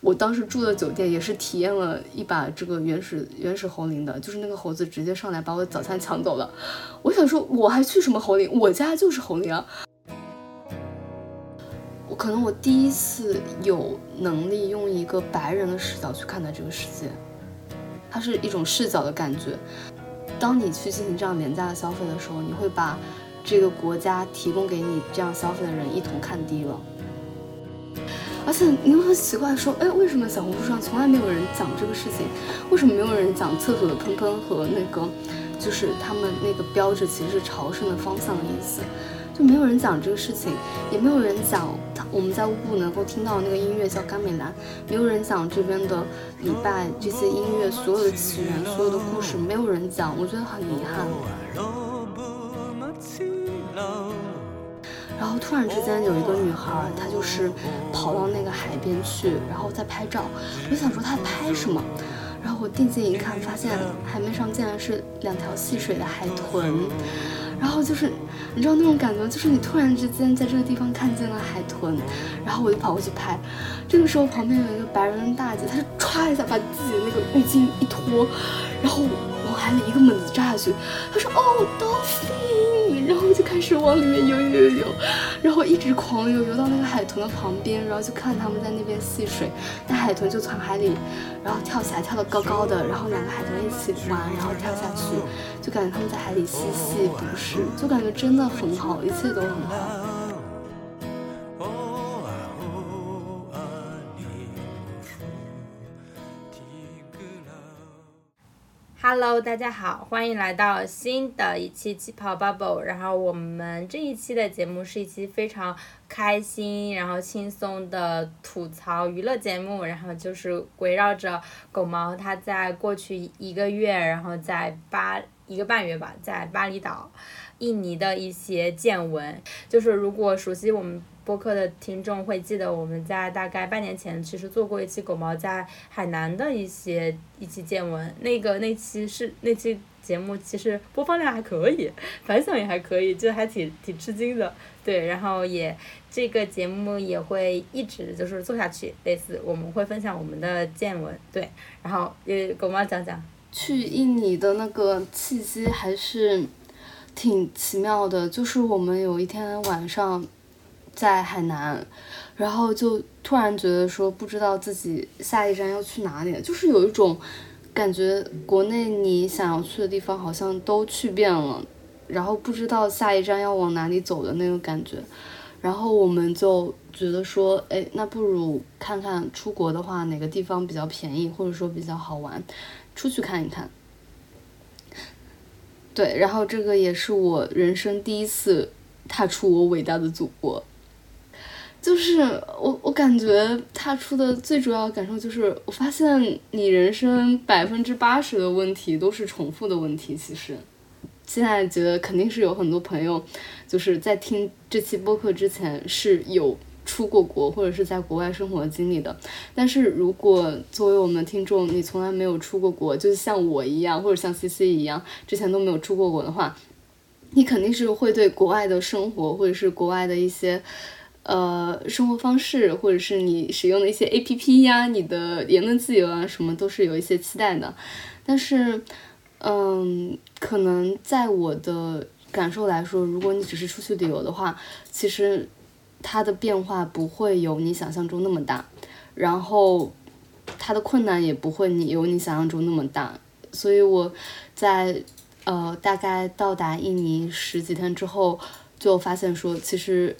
我当时住的酒店也是体验了一把这个原始原始猴林的，就是那个猴子直接上来把我早餐抢走了。我想说，我还去什么猴林？我家就是猴林啊！我可能我第一次有能力用一个白人的视角去看待这个世界，它是一种视角的感觉。当你去进行这样廉价的消费的时候，你会把这个国家提供给你这样消费的人一同看低了。而且你会很奇怪，说，哎，为什么小红书上从来没有人讲这个事情？为什么没有人讲厕所的喷喷和那个，就是他们那个标志其实是朝圣的方向的意思？就没有人讲这个事情，也没有人讲我们在乌布能够听到那个音乐叫甘美兰，没有人讲这边的礼拜这些音乐所有的起源、所有的故事，没有人讲，我觉得很遗憾。然后突然之间有一个女孩，她就是跑到那个海边去，然后在拍照。我想说她拍什么？然后我定睛一看，发现海面上竟然是两条戏水的海豚。然后就是，你知道那种感觉，就是你突然之间在这个地方看见了海豚，然后我就跑过去拍。这个时候旁边有一个白人大姐，她就歘一下把自己的那个浴巾一脱，然后往。海里一个猛子扎下去，她说：“哦，dolphin！” 然后就开始往里面游游游，然后一直狂游，游到那个海豚的旁边，然后就看他们在那边戏水。那海豚就从海里，然后跳起来，跳得高高的，然后两个海豚一起玩，然后跳下去，就感觉他们在海里嬉戏不是，就感觉真的很好，一切都很好。Hello，大家好，欢迎来到新的一期气泡 Bubble。然后我们这一期的节目是一期非常开心，然后轻松的吐槽娱乐节目。然后就是围绕着狗毛它在过去一个月，然后在巴一个半月吧，在巴厘岛、印尼的一些见闻。就是如果熟悉我们。播客的听众会记得，我们在大概半年前其实做过一期狗毛在海南的一些一期见闻。那个那期是那期节目，其实播放量还可以，反响也还可以，就还挺挺吃惊的。对，然后也这个节目也会一直就是做下去，类似我们会分享我们的见闻。对，然后也狗毛讲讲去印尼的那个契机还是挺奇妙的，就是我们有一天晚上。在海南，然后就突然觉得说不知道自己下一站要去哪里，就是有一种感觉，国内你想要去的地方好像都去遍了，然后不知道下一站要往哪里走的那个感觉。然后我们就觉得说，哎，那不如看看出国的话哪个地方比较便宜，或者说比较好玩，出去看一看。对，然后这个也是我人生第一次踏出我伟大的祖国。就是我，我感觉他出的最主要感受就是，我发现你人生百分之八十的问题都是重复的问题。其实，现在觉得肯定是有很多朋友，就是在听这期播客之前是有出过国或者是在国外生活的经历的。但是如果作为我们听众，你从来没有出过国，就像我一样，或者像 C C 一样，之前都没有出过国的话，你肯定是会对国外的生活或者是国外的一些。呃，生活方式，或者是你使用的一些 A P P 呀，你的言论自由啊，什么都是有一些期待的。但是，嗯，可能在我的感受来说，如果你只是出去旅游的话，其实它的变化不会有你想象中那么大，然后它的困难也不会你有你想象中那么大。所以我在呃大概到达印尼十几天之后，就发现说，其实。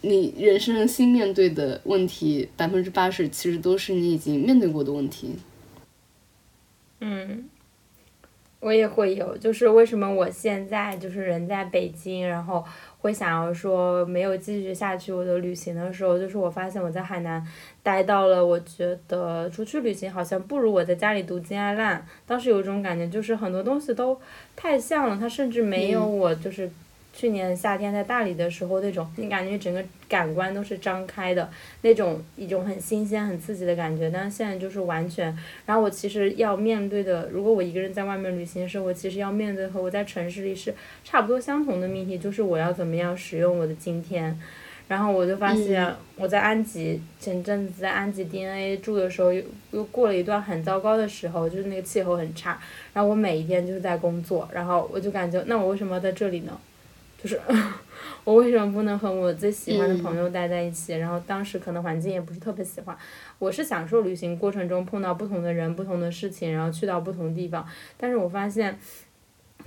你人生新面对的问题，百分之八十其实都是你已经面对过的问题。嗯，我也会有，就是为什么我现在就是人在北京，然后会想要说没有继续下去我的旅行的时候，就是我发现我在海南待到了，我觉得出去旅行好像不如我在家里读金爱烂。当时有一种感觉，就是很多东西都太像了，它甚至没有我就是。去年夏天在大理的时候，那种你感觉整个感官都是张开的，那种一种很新鲜、很刺激的感觉。但是现在就是完全，然后我其实要面对的，如果我一个人在外面旅行的时候，我其实要面对和我在城市里是差不多相同的命题，就是我要怎么样使用我的今天。然后我就发现我在安吉前阵子在安吉 DNA 住的时候，又又过了一段很糟糕的时候，就是那个气候很差。然后我每一天就是在工作，然后我就感觉，那我为什么要在这里呢？就是 我为什么不能和我最喜欢的朋友待在一起？然后当时可能环境也不是特别喜欢，我是享受旅行过程中碰到不同的人、不同的事情，然后去到不同地方。但是我发现。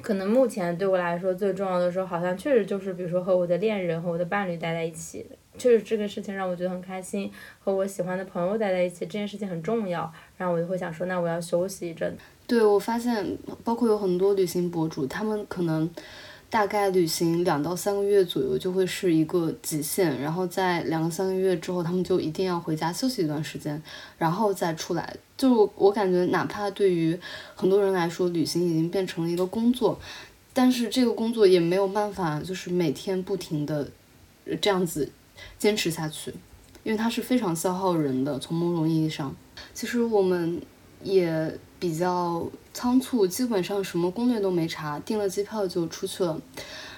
可能目前对我来说最重要的时候，好像确实就是比如说和我的恋人和我的伴侣待在一起，确实这个事情让我觉得很开心。和我喜欢的朋友待在一起，这件事情很重要，然后我就会想说，那我要休息一阵。对，我发现包括有很多旅行博主，他们可能。大概旅行两到三个月左右就会是一个极限，然后在两三个月之后，他们就一定要回家休息一段时间，然后再出来。就我感觉，哪怕对于很多人来说，旅行已经变成了一个工作，但是这个工作也没有办法，就是每天不停的这样子坚持下去，因为它是非常消耗人的。从某种意义上，其实我们也。比较仓促，基本上什么攻略都没查，订了机票就出去了。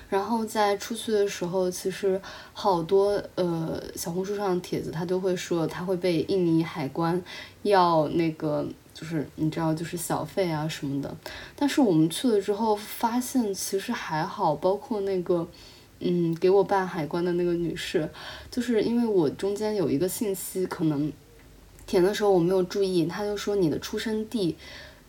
然后在出去的时候，其实好多呃小红书上的帖子，他都会说他会被印尼海关要那个，就是你知道，就是小费啊什么的。但是我们去了之后发现，其实还好，包括那个嗯给我办海关的那个女士，就是因为我中间有一个信息可能。填的时候我没有注意，他就说你的出生地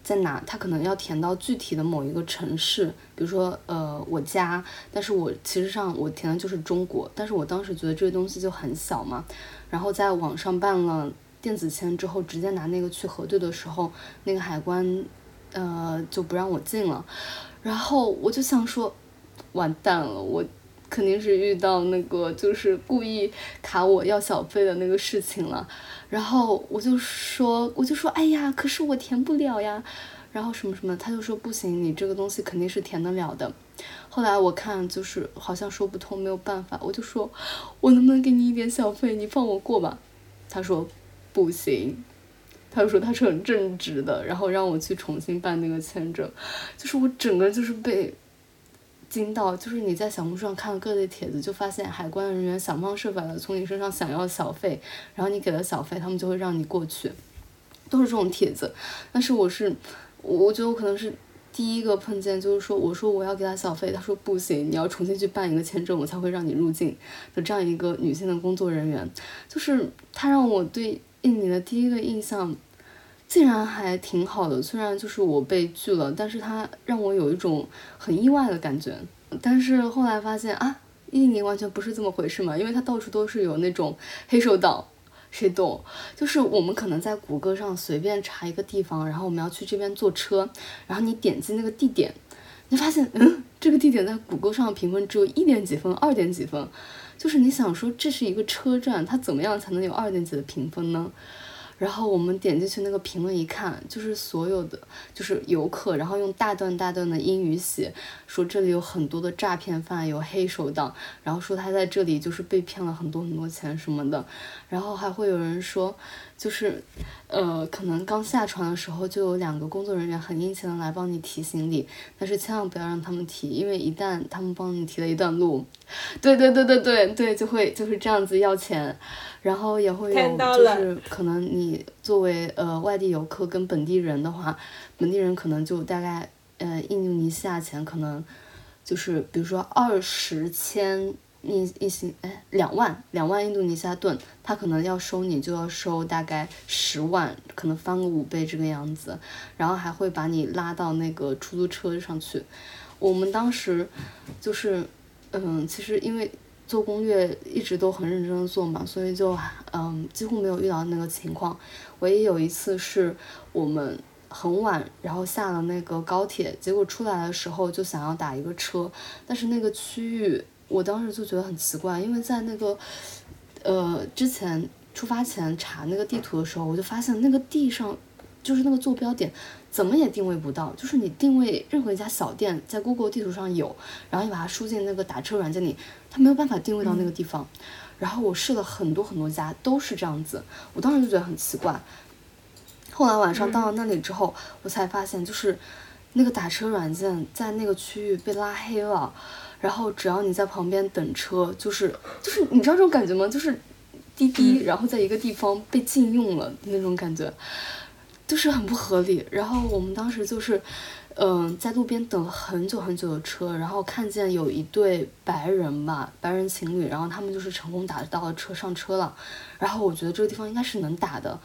在哪，他可能要填到具体的某一个城市，比如说呃我家，但是我其实上我填的就是中国，但是我当时觉得这个东西就很小嘛，然后在网上办了电子签之后，直接拿那个去核对的时候，那个海关呃就不让我进了，然后我就想说完蛋了，我。肯定是遇到那个就是故意卡我要小费的那个事情了，然后我就说我就说哎呀，可是我填不了呀，然后什么什么，他就说不行，你这个东西肯定是填得了的。后来我看就是好像说不通，没有办法，我就说我能不能给你一点小费，你放我过吧？他说不行，他就说他是很正直的，然后让我去重新办那个签证，就是我整个就是被。惊到，就是你在小红书上看各类帖子，就发现海关人员想方设法的从你身上想要小费，然后你给了小费，他们就会让你过去，都是这种帖子。但是我是，我觉得我可能是第一个碰见，就是说我说我要给他小费，他说不行，你要重新去办一个签证，我才会让你入境的这样一个女性的工作人员，就是他让我对印尼的第一个印象。竟然还挺好的，虽然就是我被拒了，但是他让我有一种很意外的感觉。但是后来发现啊，印尼完全不是这么回事嘛，因为它到处都是有那种黑手党，谁懂？就是我们可能在谷歌上随便查一个地方，然后我们要去这边坐车，然后你点击那个地点，你发现嗯，这个地点在谷歌上的评分只有一点几分、二点几分，就是你想说这是一个车站，它怎么样才能有二点几的评分呢？然后我们点进去那个评论一看，就是所有的就是游客，然后用大段大段的英语写，说这里有很多的诈骗犯，有黑手党，然后说他在这里就是被骗了很多很多钱什么的，然后还会有人说，就是，呃，可能刚下船的时候就有两个工作人员很殷勤的来帮你提行李，但是千万不要让他们提，因为一旦他们帮你提了一段路，对对对对对对，就会就是这样子要钱。然后也会有，就是可能你作为呃外地游客跟本地人的话，本地人可能就大概呃印度尼西亚钱可能就是比如说二十千印印新哎两万两万印度尼西亚盾，他可能要收你就要收大概十万，可能翻个五倍这个样子，然后还会把你拉到那个出租车上去。我们当时就是嗯，其实因为。做攻略一直都很认真的做嘛，所以就嗯几乎没有遇到那个情况。唯一有一次是我们很晚，然后下了那个高铁，结果出来的时候就想要打一个车，但是那个区域我当时就觉得很奇怪，因为在那个呃之前出发前查那个地图的时候，我就发现那个地上就是那个坐标点。怎么也定位不到，就是你定位任何一家小店，在 Google 地图上有，然后你把它输进那个打车软件里，它没有办法定位到那个地方。然后我试了很多很多家，都是这样子，我当时就觉得很奇怪。后来晚上到了那里之后，我才发现，就是那个打车软件在那个区域被拉黑了，然后只要你在旁边等车，就是就是你知道这种感觉吗？就是滴滴，然后在一个地方被禁用了那种感觉，就是很不合理。然后我们当时就是。嗯，在路边等了很久很久的车，然后看见有一对白人吧，白人情侣，然后他们就是成功打到了车上车了，然后我觉得这个地方应该是能打的，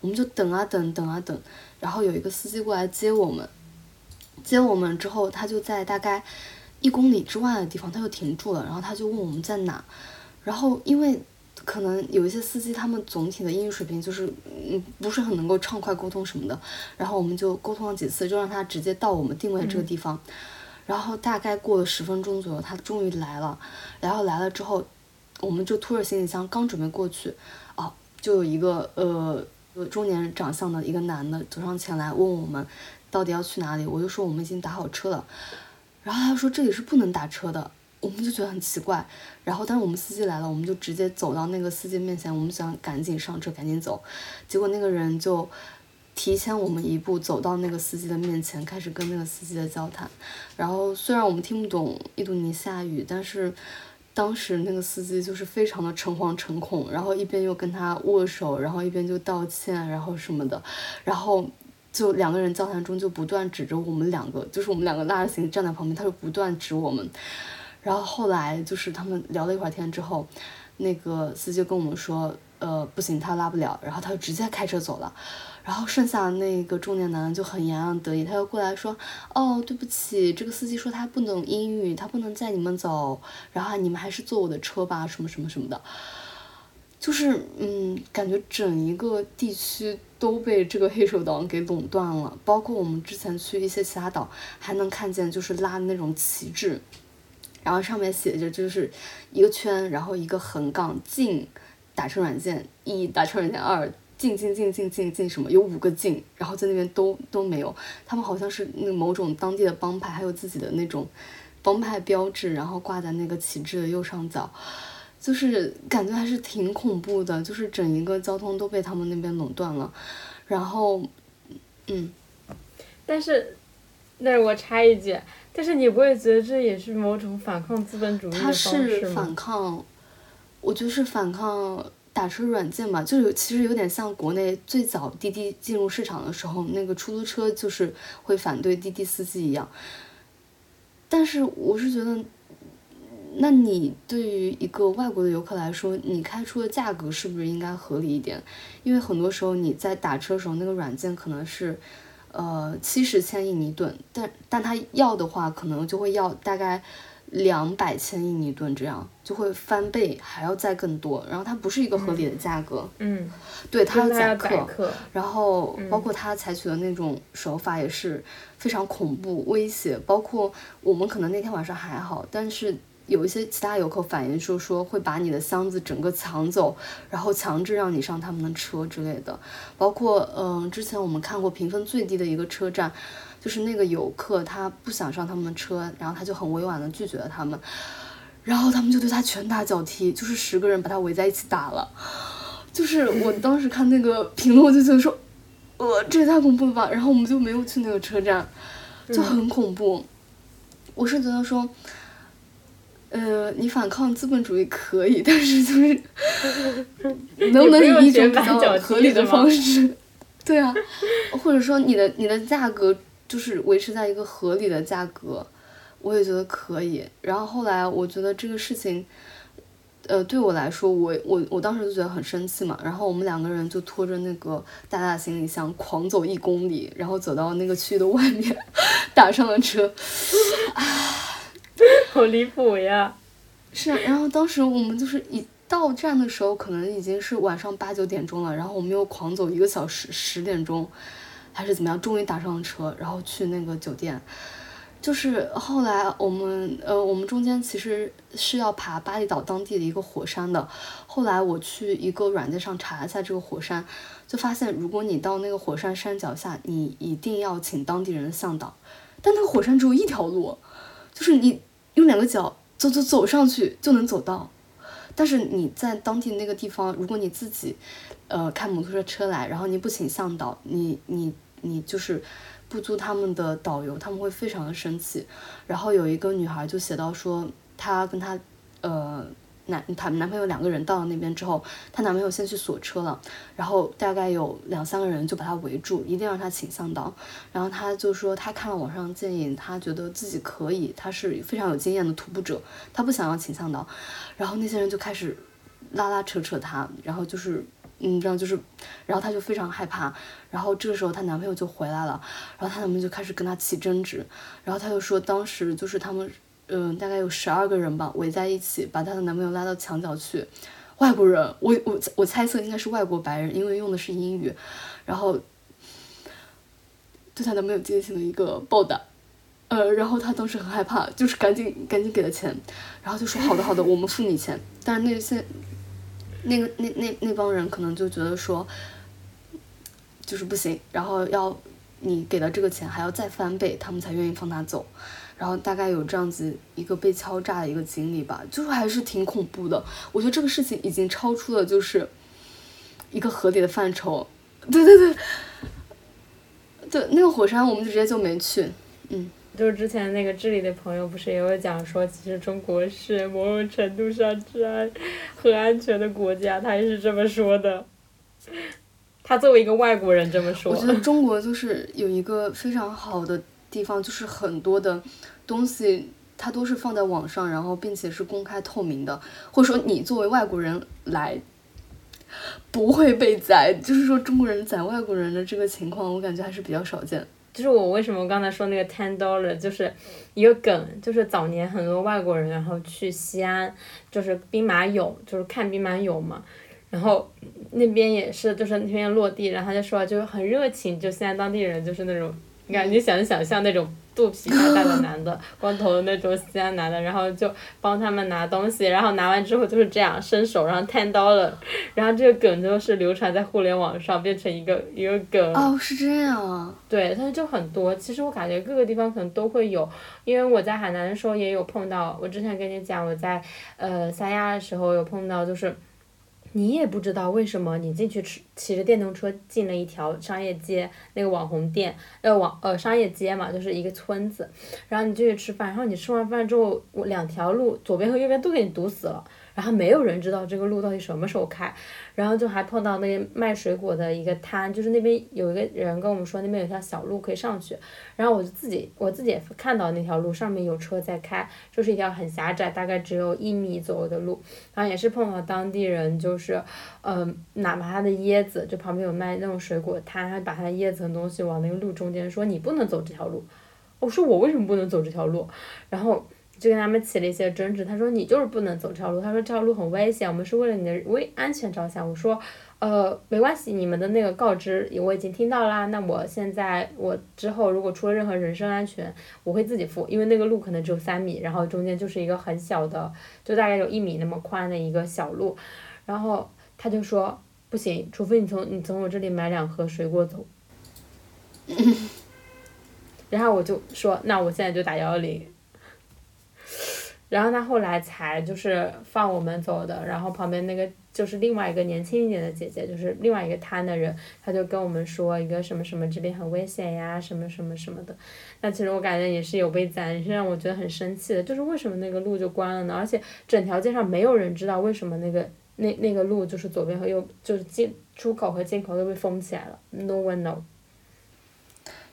我们就等啊等，等啊等，然后有一个司机过来接我们，接我们之后，他就在大概一公里之外的地方，他就停住了，然后他就问我们在哪，然后因为。可能有一些司机，他们总体的英语水平就是，嗯，不是很能够畅快沟通什么的。然后我们就沟通了几次，就让他直接到我们定位的这个地方。然后大概过了十分钟左右，他终于来了。然后来了之后，我们就拖着行李箱刚准备过去，哦，就有一个呃中年长相的一个男的走上前来问我们到底要去哪里。我就说我们已经打好车了。然后他说这里是不能打车的。我们就觉得很奇怪，然后但是我们司机来了，我们就直接走到那个司机面前，我们想赶紧上车，赶紧走，结果那个人就提前我们一步走到那个司机的面前，开始跟那个司机的交谈。然后虽然我们听不懂印度尼西亚语，但是当时那个司机就是非常的诚惶诚恐，然后一边又跟他握手，然后一边就道歉，然后什么的，然后就两个人交谈中就不断指着我们两个，就是我们两个拉着行李站在旁边，他就不断指我们。然后后来就是他们聊了一会儿天之后，那个司机跟我们说，呃，不行，他拉不了，然后他就直接开车走了。然后剩下那个中年男就很洋洋得意，他又过来说，哦，对不起，这个司机说他不懂英语，他不能载你们走，然后你们还是坐我的车吧，什么什么什么的。就是嗯，感觉整一个地区都被这个黑手党给垄断了，包括我们之前去一些其他岛，还能看见就是拉的那种旗帜。然后上面写着就是一个圈，然后一个横杠进打车软件一打车软件二进进进进进进什么有五个进，然后在那边都都没有，他们好像是那某种当地的帮派，还有自己的那种帮派标志，然后挂在那个旗帜的右上角，就是感觉还是挺恐怖的，就是整一个交通都被他们那边垄断了，然后嗯，但是那我插一句。但是你不会觉得这也是某种反抗资本主义的方式吗？它是反抗，我觉得是反抗打车软件吧，就有其实有点像国内最早滴滴进入市场的时候，那个出租车就是会反对滴滴司机一样。但是我是觉得，那你对于一个外国的游客来说，你开出的价格是不是应该合理一点？因为很多时候你在打车的时候，那个软件可能是。呃，七十千印尼盾，但但他要的话，可能就会要大概两百千印尼盾，这样就会翻倍，还要再更多。然后它不是一个合理的价格，嗯，对，他要宰客，然后包括他采取的那种手法也是非常恐怖、威胁。包括我们可能那天晚上还好，但是。有一些其他游客反映说说会把你的箱子整个抢走，然后强制让你上他们的车之类的。包括嗯，之前我们看过评分最低的一个车站，就是那个游客他不想上他们的车，然后他就很委婉的拒绝了他们，然后他们就对他拳打脚踢，就是十个人把他围在一起打了。就是我当时看那个评论，我就觉得说，呃，这也太恐怖了吧。然后我们就没有去那个车站，就很恐怖。我是觉得说。呃，你反抗资本主义可以，但是就是 能不能以一种比较合理的方式？对啊，或者说你的你的价格就是维持在一个合理的价格，我也觉得可以。然后后来我觉得这个事情，呃，对我来说，我我我当时就觉得很生气嘛。然后我们两个人就拖着那个大大的行李箱狂走一公里，然后走到那个区域的外面，打上了车。好离谱呀！是啊，然后当时我们就是一到站的时候，可能已经是晚上八九点钟了，然后我们又狂走一个小时，十点钟还是怎么样，终于打上了车，然后去那个酒店。就是后来我们呃，我们中间其实是要爬巴厘岛当地的一个火山的。后来我去一个软件上查一下这个火山，就发现如果你到那个火山山脚下，你一定要请当地人的向导。但那个火山只有一条路，就是你。用两个脚走走走上去就能走到，但是你在当地那个地方，如果你自己，呃，开摩托车车来，然后你不请向导，你你你就是不租他们的导游，他们会非常的生气。然后有一个女孩就写到说，她跟她呃。男她男朋友两个人到了那边之后，她男朋友先去锁车了，然后大概有两三个人就把她围住，一定让她请向导。然后她就说，她看了网上建议，她觉得自己可以，她是非常有经验的徒步者，她不想要请向导。然后那些人就开始拉拉扯扯她，然后就是嗯，这样就是，然后她就非常害怕。然后这个时候她男朋友就回来了，然后她男朋友就开始跟她起争执，然后她就说当时就是他们。嗯，大概有十二个人吧，围在一起，把她的男朋友拉到墙角去。外国人，我我我猜测应该是外国白人，因为用的是英语。然后对她男朋友进行了一个暴打，呃，然后她当时很害怕，就是赶紧赶紧给了钱，然后就说好的好的，我们付你钱。但是那些那个那那那帮人可能就觉得说，就是不行，然后要你给了这个钱还要再翻倍，他们才愿意放他走。然后大概有这样子一个被敲诈的一个经历吧，就是还是挺恐怖的。我觉得这个事情已经超出了就是一个合理的范畴。对对对，对那个火山我们就直接就没去。嗯，就是之前那个智利的朋友不是也有讲说，其实中国是某种程度上治安很安全的国家，他也是这么说的。他作为一个外国人这么说。我觉得中国就是有一个非常好的。地方就是很多的东西，它都是放在网上，然后并且是公开透明的，或者说你作为外国人来不会被宰，就是说中国人宰外国人的这个情况，我感觉还是比较少见。就是我为什么刚才说那个 ten dollar，就是一个梗，就是早年很多外国人然后去西安，就是兵马俑，就是看兵马俑嘛，然后那边也是就是那边落地，然后他就说就是很热情，就西安当地人就是那种。你看，你想想像那种肚皮大大的男的，光头的那种西安男的，然后就帮他们拿东西，然后拿完之后就是这样伸手，然后探刀了，然后这个梗就是流传在互联网上，变成一个一个梗。哦，是这样啊。对，但是就很多。其实我感觉各个地方可能都会有，因为我在海南的时候也有碰到。我之前跟你讲，我在呃三亚的时候有碰到，就是。你也不知道为什么你进去吃骑着电动车进了一条商业街，那个网红店，呃网呃商业街嘛，就是一个村子，然后你进去吃饭，然后你吃完饭之后，两条路左边和右边都给你堵死了。然后没有人知道这个路到底什么时候开，然后就还碰到那个卖水果的一个摊，就是那边有一个人跟我们说那边有条小路可以上去，然后我就自己我自己也看到那条路上面有车在开，就是一条很狭窄，大概只有一米左右的路，然后也是碰到当地人，就是，嗯，哪怕他的椰子，就旁边有卖那种水果摊，他把他椰子的东西往那个路中间说你不能走这条路，我说我为什么不能走这条路，然后。就跟他们起了一些争执，他说你就是不能走这条路，他说这条路很危险，我们是为了你的危安全着想。我说，呃，没关系，你们的那个告知我已经听到啦。那我现在我之后如果出了任何人身安全，我会自己付，因为那个路可能只有三米，然后中间就是一个很小的，就大概有一米那么宽的一个小路。然后他就说不行，除非你从你从我这里买两盒水果走。然后我就说那我现在就打幺幺零。然后他后来才就是放我们走的，然后旁边那个就是另外一个年轻一点的姐姐，就是另外一个摊的人，他就跟我们说一个什么什么这边很危险呀，什么什么什么的。那其实我感觉也是有被宰，也是让我觉得很生气的，就是为什么那个路就关了呢？而且整条街上没有人知道为什么那个那那个路就是左边和右就是进出口和进口都被封起来了，no one know。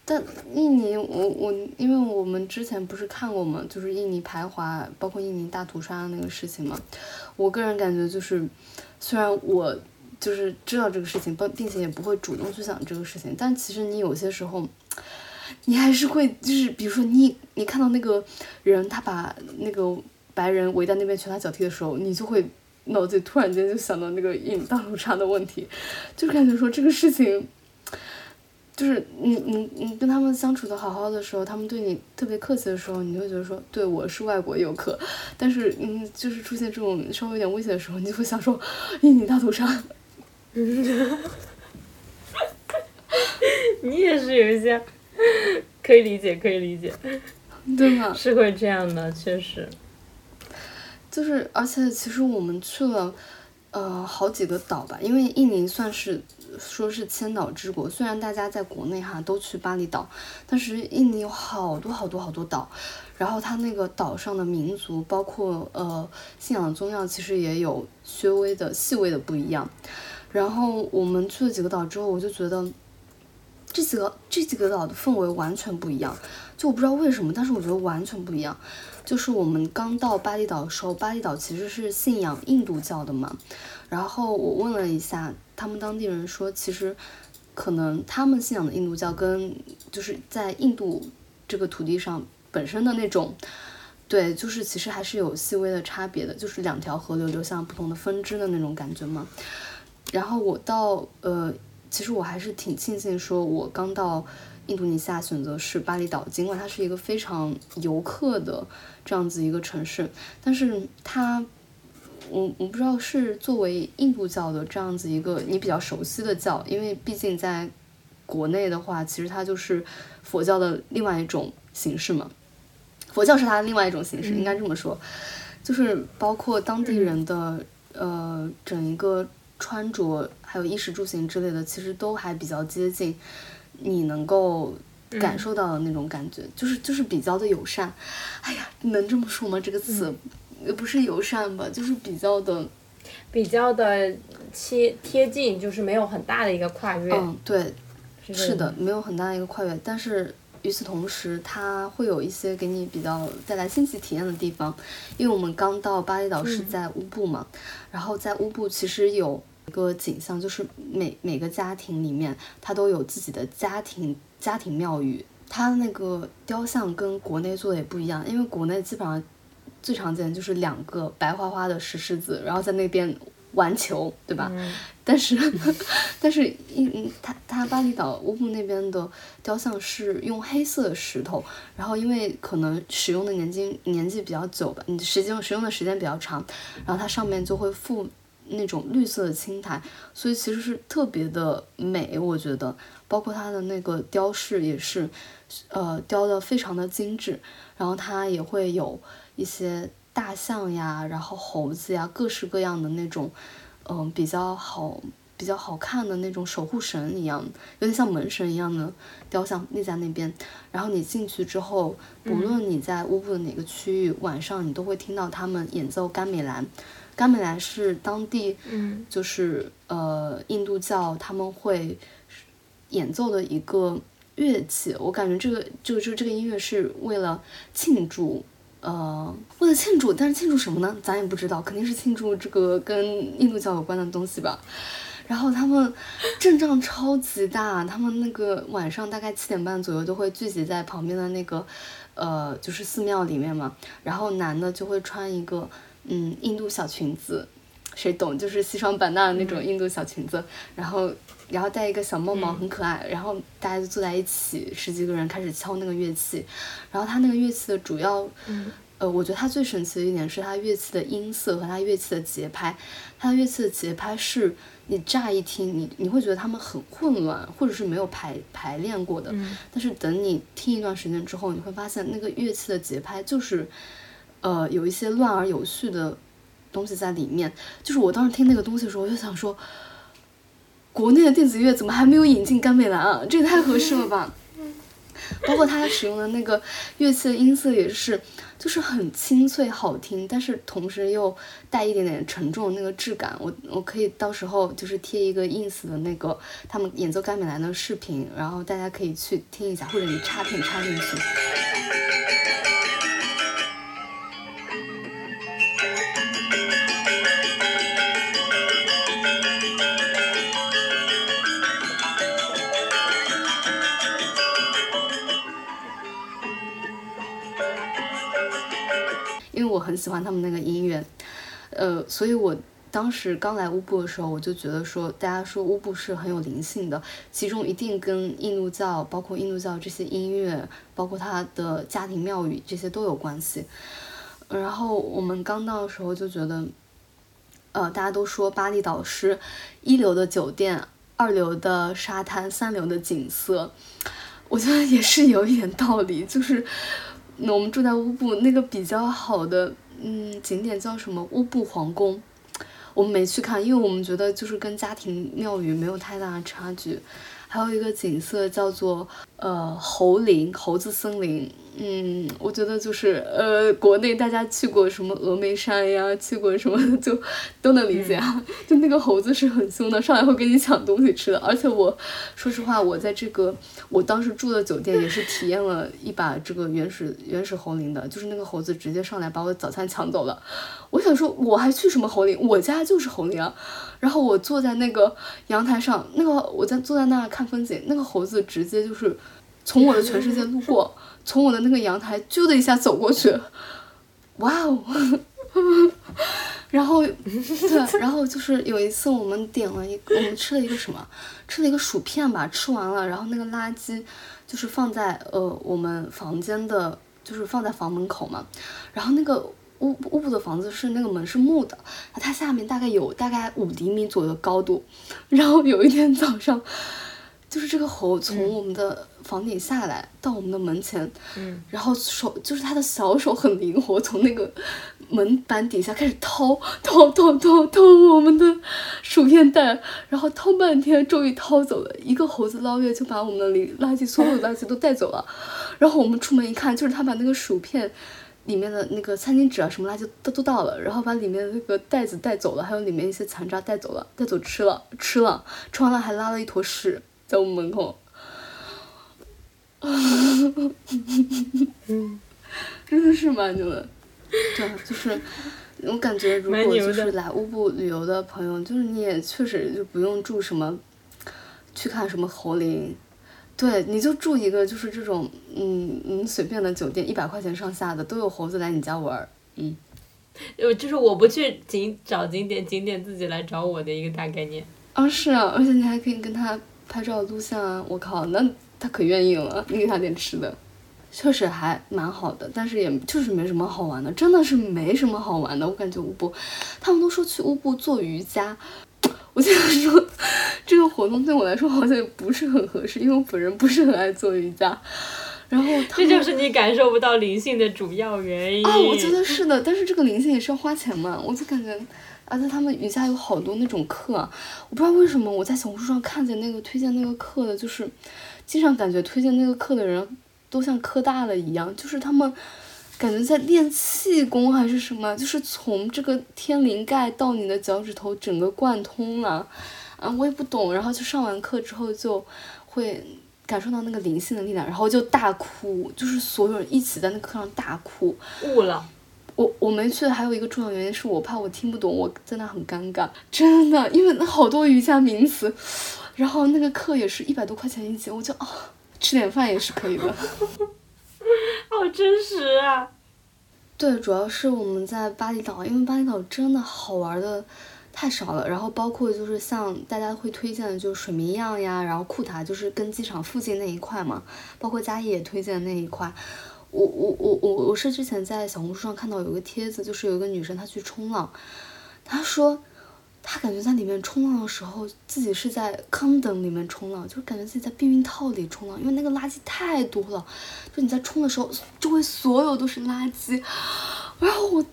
但印尼，我我因为我们之前不是看过嘛，就是印尼排华，包括印尼大屠杀那个事情嘛。我个人感觉就是，虽然我就是知道这个事情，并并且也不会主动去想这个事情，但其实你有些时候，你还是会就是，比如说你你看到那个人他把那个白人围在那边拳打脚踢的时候，你就会脑子里突然间就想到那个印尼大屠杀的问题，就感觉说这个事情。就是你你你跟他们相处的好好的时候，他们对你特别客气的时候，你会觉得说，对我是外国游客。但是嗯，就是出现这种稍微有点危险的时候，你就会想说，印尼大屠杀。你也是有一些可以理解，可以理解，对吗？是会这样的，确实。就是，而且其实我们去了。呃好几个岛吧，因为印尼算是说是千岛之国，虽然大家在国内哈都去巴厘岛，但是印尼有好多好多好多岛，然后它那个岛上的民族，包括呃信仰的宗教，其实也有稍微的细微的不一样。然后我们去了几个岛之后，我就觉得这几个这几个岛的氛围完全不一样，就我不知道为什么，但是我觉得完全不一样。就是我们刚到巴厘岛的时候，巴厘岛其实是信仰印度教的嘛。然后我问了一下，他们当地人说，其实可能他们信仰的印度教跟就是在印度这个土地上本身的那种，对，就是其实还是有细微的差别的，就是两条河流流向不同的分支的那种感觉嘛。然后我到呃，其实我还是挺庆幸，说我刚到印度尼西亚选择是巴厘岛，尽管它是一个非常游客的。这样子一个城市，但是它，我我不知道是作为印度教的这样子一个你比较熟悉的教，因为毕竟在国内的话，其实它就是佛教的另外一种形式嘛。佛教是它的另外一种形式，应该这么说，就是包括当地人的呃整一个穿着，还有衣食住行之类的，其实都还比较接近，你能够。感受到的那种感觉，就是就是比较的友善。哎呀，能这么说吗？这个词，不是友善吧？就是比较的，比较的贴贴近，就是没有很大的一个跨越。嗯，对，是的，没有很大的一个跨越。但是与此同时，它会有一些给你比较带来新奇体验的地方。因为我们刚到巴厘岛是在乌布嘛，然后在乌布其实有一个景象，就是每每个家庭里面，它都有自己的家庭。家庭庙宇，它那个雕像跟国内做的也不一样，因为国内基本上最常见的就是两个白花花的石狮子，然后在那边玩球，对吧？但是，但是，因它它巴厘岛乌布那边的雕像是用黑色的石头，然后因为可能使用的年纪年纪比较久吧，你时间使用的时间比较长，然后它上面就会附那种绿色的青苔，所以其实是特别的美，我觉得。包括它的那个雕饰也是，呃，雕的非常的精致，然后它也会有一些大象呀，然后猴子呀，各式各样的那种，嗯，比较好、比较好看的那种守护神一样，有点像门神一样的雕像立在那边。然后你进去之后，不论你在乌布的哪个区域，晚上你都会听到他们演奏甘美兰。甘美兰是当地，嗯，就是呃，印度教他们会。演奏的一个乐器，我感觉这个就就这个音乐是为了庆祝，呃，为了庆祝，但是庆祝什么呢？咱也不知道，肯定是庆祝这个跟印度教有关的东西吧。然后他们阵仗超级大，他们那个晚上大概七点半左右都会聚集在旁边的那个，呃，就是寺庙里面嘛。然后男的就会穿一个嗯印度小裙子，谁懂？就是西双版纳的那种印度小裙子，然后。然后戴一个小帽帽，很可爱。然后大家就坐在一起，十几个人开始敲那个乐器。然后他那个乐器的主要，呃，我觉得他最神奇的一点是他乐器的音色和他乐器的节拍。他乐器的节拍是你乍一听，你你会觉得他们很混乱，或者是没有排排练过的。但是等你听一段时间之后，你会发现那个乐器的节拍就是，呃，有一些乱而有序的东西在里面。就是我当时听那个东西的时候，我就想说。国内的电子乐怎么还没有引进甘美兰啊？这也太合适了吧！包括他使用的那个乐器的音色也是，就是很清脆好听，但是同时又带一点点沉重的那个质感。我我可以到时候就是贴一个 ins 的那个他们演奏甘美兰的视频，然后大家可以去听一下，或者你插片插进去。很喜欢他们那个音乐，呃，所以我当时刚来乌布的时候，我就觉得说，大家说乌布是很有灵性的，其中一定跟印度教，包括印度教这些音乐，包括他的家庭庙宇这些都有关系。然后我们刚到的时候就觉得，呃，大家都说巴厘岛是一流的酒店，二流的沙滩，三流的景色，我觉得也是有一点道理，就是。那我们住在乌布那个比较好的嗯景点叫什么乌布皇宫，我们没去看，因为我们觉得就是跟家庭庙宇没有太大的差距。还有一个景色叫做呃猴林猴子森林，嗯，我觉得就是呃国内大家去过什么峨眉山呀，去过什么 就都能理解啊。就那个猴子是很凶的，上来会跟你抢东西吃的。而且我说实话，我在这个我当时住的酒店也是体验了一把这个原始 原始猴林的，就是那个猴子直接上来把我早餐抢走了。我想说我还去什么猴林？我家就是猴林啊。然后我坐在那个阳台上，那个我在坐在那看风景，那个猴子直接就是从我的全世界路过，从我的那个阳台啾的一下走过去，哇哦！然后对，然后就是有一次我们点了一，我们吃了一个什么，吃了一个薯片吧，吃完了，然后那个垃圾就是放在呃我们房间的，就是放在房门口嘛，然后那个。屋屋部的房子是那个门是木的，它下面大概有大概五厘米左右的高度。然后有一天早上，就是这个猴从我们的房顶下来到我们的门前，嗯，然后手就是它的小手很灵活，从那个门板底下开始掏掏掏掏掏我们的薯片袋，然后掏半天，终于掏走了一个猴子捞月就把我们的垃垃圾所有的垃圾都带走了。然后我们出门一看，就是他把那个薯片。里面的那个餐巾纸啊，什么垃圾都都到了，然后把里面的那个袋子带走了，还有里面一些残渣带走了，带走吃了，吃了，吃完了还拉了一坨屎在我们门口，真的是蛮牛的，对，就是我感觉如果就是来乌布旅游的朋友，就是你也确实就不用住什么，去看什么猴林。对，你就住一个就是这种，嗯嗯，随便的酒店，一百块钱上下的都有猴子来你家玩儿，嗯。呃，就是我不去景找景点，景点自己来找我的一个大概念。啊，是啊，而且你还可以跟他拍照录像啊！我靠，那他可愿意了，你给他点吃的，确实还蛮好的，但是也就是没什么好玩的，真的是没什么好玩的。我感觉乌布，他们都说去乌布做瑜伽。我想说，这个活动对我来说好像也不是很合适，因为我本人不是很爱做瑜伽。然后，这就是你感受不到灵性的主要原因。啊，我觉得是的，但是这个灵性也是要花钱嘛。我就感觉，而且他们瑜伽有好多那种课，我不知道为什么我在小红书上看见那个推荐那个课的，就是经常感觉推荐那个课的人都像科大了一样，就是他们。感觉在练气功还是什么，就是从这个天灵盖到你的脚趾头整个贯通了，啊，我也不懂。然后就上完课之后就会感受到那个灵性的力量，然后就大哭，就是所有人一起在那课上大哭。悟了。我我没去的还有一个重要原因是我怕我听不懂，我在那很尴尬，真的，因为那好多瑜伽名词，然后那个课也是一百多块钱一节，我就啊，吃点饭也是可以的。好真实啊！对，主要是我们在巴厘岛，因为巴厘岛真的好玩的太少了。然后包括就是像大家会推荐的，就是水明漾呀，然后库塔，就是跟机场附近那一块嘛。包括嘉义也推荐的那一块。我我我我我是之前在小红书上看到有个帖子，就是有一个女生她去冲浪，她说。她感觉在里面冲浪的时候，自己是在坑等里面冲浪，就感觉自己在避孕套里冲浪，因为那个垃圾太多了，就你在冲的时候，周围所有都是垃圾。然后我，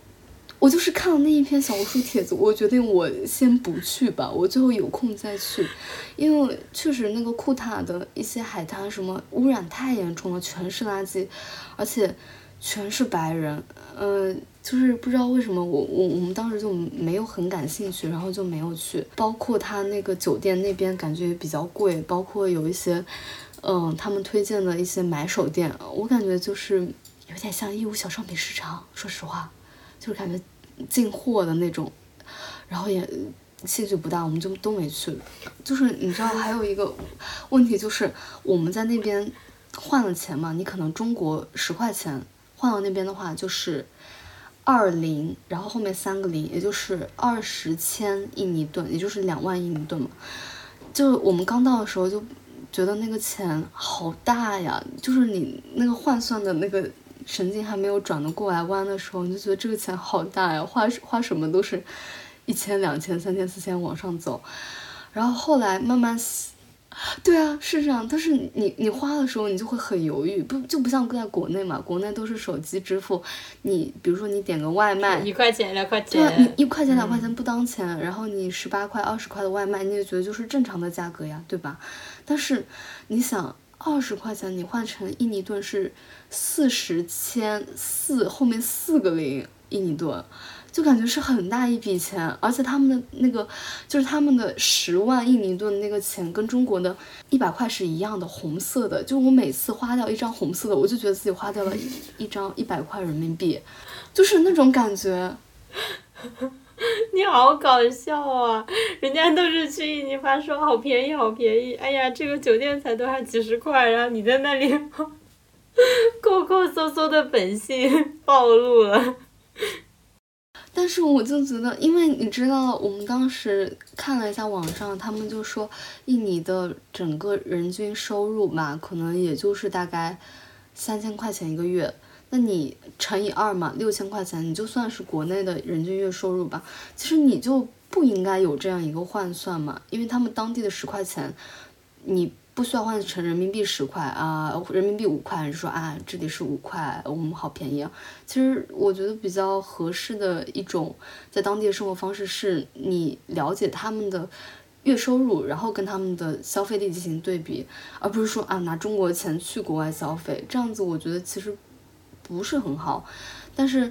我就是看了那一篇小红书帖子，我决定我先不去吧，我最后有空再去，因为确实那个库塔的一些海滩什么污染太严重了，全是垃圾，而且全是白人，嗯。就是不知道为什么我我我们当时就没有很感兴趣，然后就没有去。包括他那个酒店那边感觉也比较贵，包括有一些，嗯，他们推荐的一些买手店，我感觉就是有点像义乌小商品市场。说实话，就是感觉进货的那种，然后也兴趣不大，我们就都没去。就是你知道还有一个问题就是我们在那边换了钱嘛，你可能中国十块钱换到那边的话就是。二零，然后后面三个零，也就是二十千印尼盾，也就是两万印尼盾嘛。就我们刚到的时候就觉得那个钱好大呀，就是你那个换算的那个神经还没有转得过来弯的时候，你就觉得这个钱好大呀，花花什么都是一千、两千、三千、四千往上走。然后后来慢慢对啊，是这样。但是你你花的时候，你就会很犹豫，不就不像在国内嘛？国内都是手机支付，你比如说你点个外卖，一块钱两块对啊，钱，你一块钱两块钱不当钱，然后你十八块二十块的外卖，你也觉得就是正常的价格呀，对吧？但是你想，二十块钱你换成印尼盾是四十千四，后面四个零印尼盾。就感觉是很大一笔钱，而且他们的那个就是他们的十万印尼盾那个钱跟中国的一百块是一样的，红色的。就我每次花掉一张红色的，我就觉得自己花掉了一一张一百块人民币，就是那种感觉。你好搞笑啊！人家都是去印尼发说好便宜好便宜，哎呀，这个酒店才多少几十块，然后你在那里 抠抠搜搜的本性 暴露了。但是我就觉得，因为你知道，我们当时看了一下网上，他们就说印尼的整个人均收入吧，可能也就是大概三千块钱一个月。那你乘以二嘛，六千块钱，你就算是国内的人均月收入吧。其实你就不应该有这样一个换算嘛，因为他们当地的十块钱，你。不需要换成人民币十块啊，人民币五块，就说啊，这里是五块，我们好便宜啊。其实我觉得比较合适的一种在当地的生活方式是，你了解他们的月收入，然后跟他们的消费力进行对比，而不是说啊拿中国钱去国外消费，这样子我觉得其实不是很好。但是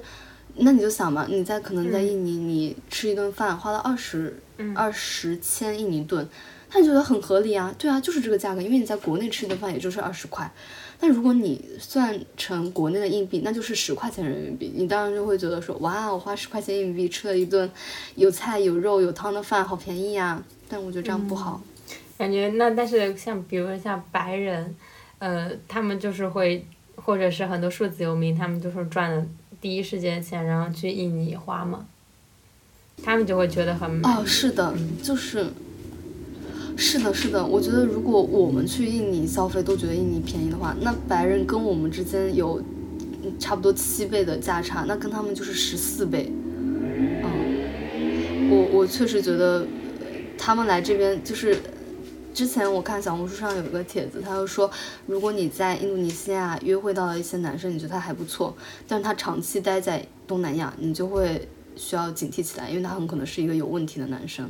那你就想嘛，你在可能在印尼，你吃一顿饭花了二十二十千印尼盾。他觉得很合理啊，对啊，就是这个价格，因为你在国内吃一顿饭也就是二十块，但如果你算成国内的硬币，那就是十块钱人民币，你当然就会觉得说，哇，我花十块钱硬币吃了一顿有菜有肉有汤的饭，好便宜呀。但我觉得这样不好。感觉那但是像比如说像白人，呃，他们就是会，或者是很多数字游民，他们就是赚了第一世界的钱，然后去印尼花嘛，他们就会觉得很哦，是的，就是。是的，是的，我觉得如果我们去印尼消费都觉得印尼便宜的话，那白人跟我们之间有差不多七倍的价差，那跟他们就是十四倍。嗯，我我确实觉得他们来这边就是，之前我看小红书上有一个帖子，他就说，如果你在印度尼西亚约会到了一些男生，你觉得他还不错，但是他长期待在东南亚，你就会需要警惕起来，因为他很可能是一个有问题的男生。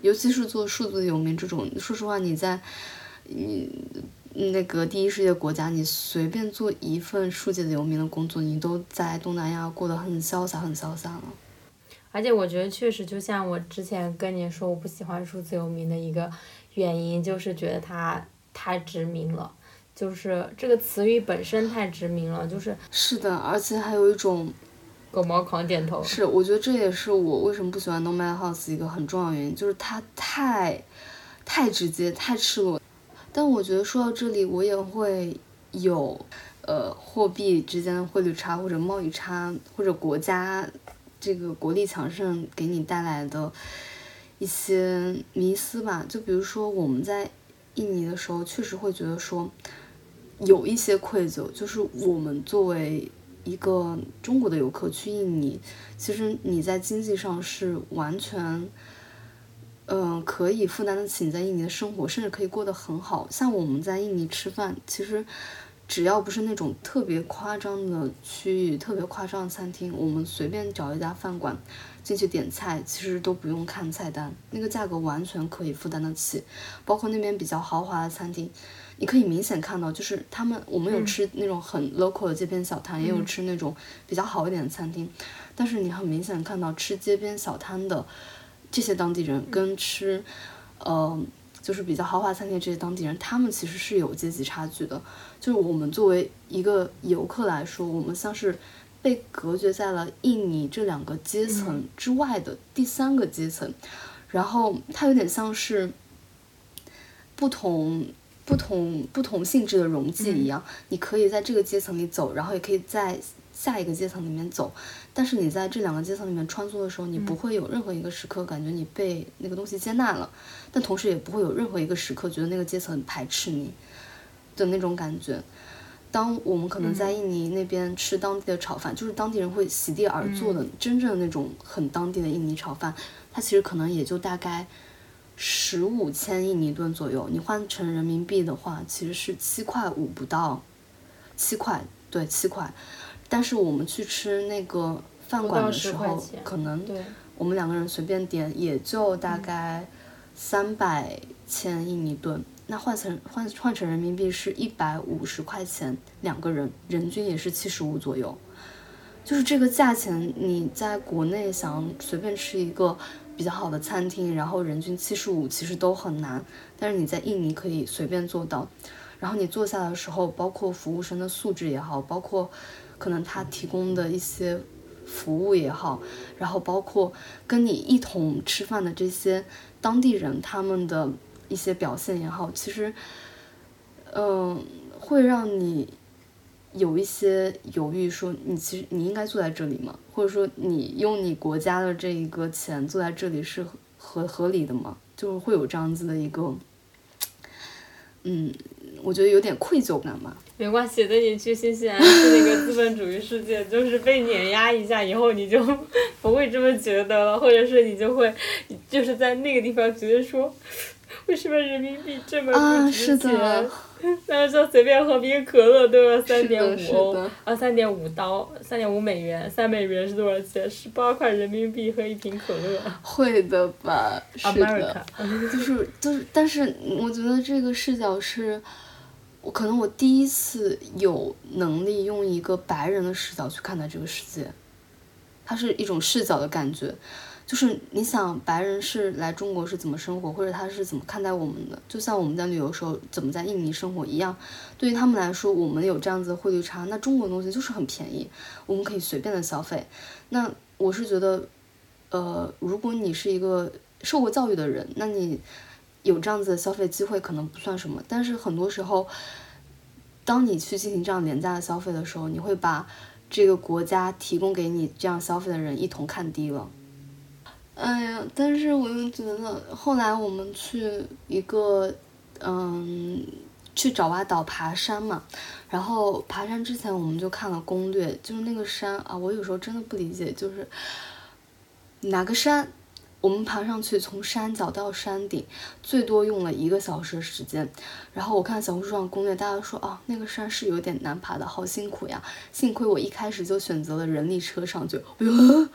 尤其是做数字游民这种，说实话，你在你那个第一世界国家，你随便做一份数字游民的工作，你都在东南亚过得很潇洒，很潇洒了。而且我觉得确实，就像我之前跟你说，我不喜欢数字游民的一个原因，就是觉得它太殖民了，就是这个词语本身太殖民了，就是是的，而且还有一种。狗毛狂点头。是，我觉得这也是我为什么不喜欢 Nomad House 一个很重要原因，就是它太，太直接，太赤裸。但我觉得说到这里，我也会有，呃，货币之间的汇率差，或者贸易差，或者国家这个国力强盛给你带来的一些迷思吧。就比如说我们在印尼的时候，确实会觉得说有一些愧疚，就是我们作为。一个中国的游客去印尼，其实你在经济上是完全，嗯，可以负担得起你在印尼的生活，甚至可以过得很好。像我们在印尼吃饭，其实只要不是那种特别夸张的区域、特别夸张的餐厅，我们随便找一家饭馆进去点菜，其实都不用看菜单，那个价格完全可以负担得起。包括那边比较豪华的餐厅。你可以明显看到，就是他们，我们有吃那种很 local 的街边小摊，也有吃那种比较好一点的餐厅，但是你很明显看到吃街边小摊的这些当地人跟吃，呃，就是比较豪华餐厅这些当地人，他们其实是有阶级差距的。就是我们作为一个游客来说，我们像是被隔绝在了印尼这两个阶层之外的第三个阶层，然后它有点像是不同。不同不同性质的溶剂一样，你可以在这个阶层里走，然后也可以在下一个阶层里面走。但是你在这两个阶层里面穿梭的时候，你不会有任何一个时刻感觉你被那个东西接纳了，但同时也不会有任何一个时刻觉得那个阶层排斥你的那种感觉。当我们可能在印尼那边吃当地的炒饭，就是当地人会席地而坐的真正的那种很当地的印尼炒饭，它其实可能也就大概十五千印尼盾左右，你换成人民币的话，其实是七块五不到，七块，对，七块。但是我们去吃那个饭馆的时候，可能我们两个人随便点也就大概三百千印尼盾，那换成换换成人民币是一百五十块钱两个人，人均也是七十五左右。就是这个价钱，你在国内想随便吃一个。比较好的餐厅，然后人均七十五，其实都很难。但是你在印尼可以随便做到。然后你坐下的时候，包括服务生的素质也好，包括可能他提供的一些服务也好，然后包括跟你一同吃饭的这些当地人他们的一些表现也好，其实，嗯，会让你。有一些犹豫，说你其实你应该坐在这里吗？或者说你用你国家的这一个钱坐在这里是合合理的吗？就是会有这样子的一个，嗯，我觉得有点愧疚感吧。没关系，等你去新西兰去那个资本主义世界，就是被碾压一下以后，你就不会这么觉得了，或者是你就会就是在那个地方觉得说，为什么人民币这么不值钱？那时候随便喝瓶可乐都要 三点五欧，啊，三点五刀，三点五美元，三美元是多少钱？十八块人民币喝一瓶可乐。会的吧，是的，就是就是，但是我觉得这个视角是，我可能我第一次有能力用一个白人的视角去看待这个世界，它是一种视角的感觉。就是你想白人是来中国是怎么生活，或者他是怎么看待我们的？就像我们在旅游时候怎么在印尼生活一样，对于他们来说，我们有这样子的汇率差，那中国东西就是很便宜，我们可以随便的消费。那我是觉得，呃，如果你是一个受过教育的人，那你有这样子的消费机会可能不算什么，但是很多时候，当你去进行这样廉价的消费的时候，你会把这个国家提供给你这样消费的人一同看低了。哎呀，但是我又觉得，后来我们去一个，嗯，去爪哇岛爬山嘛，然后爬山之前我们就看了攻略，就是那个山啊，我有时候真的不理解，就是哪个山。我们爬上去，从山脚到山顶，最多用了一个小时时间。然后我看小红书上攻略，大家说啊，那个山是有点难爬的，好辛苦呀。幸亏我一开始就选择了人力车上去，哎呦，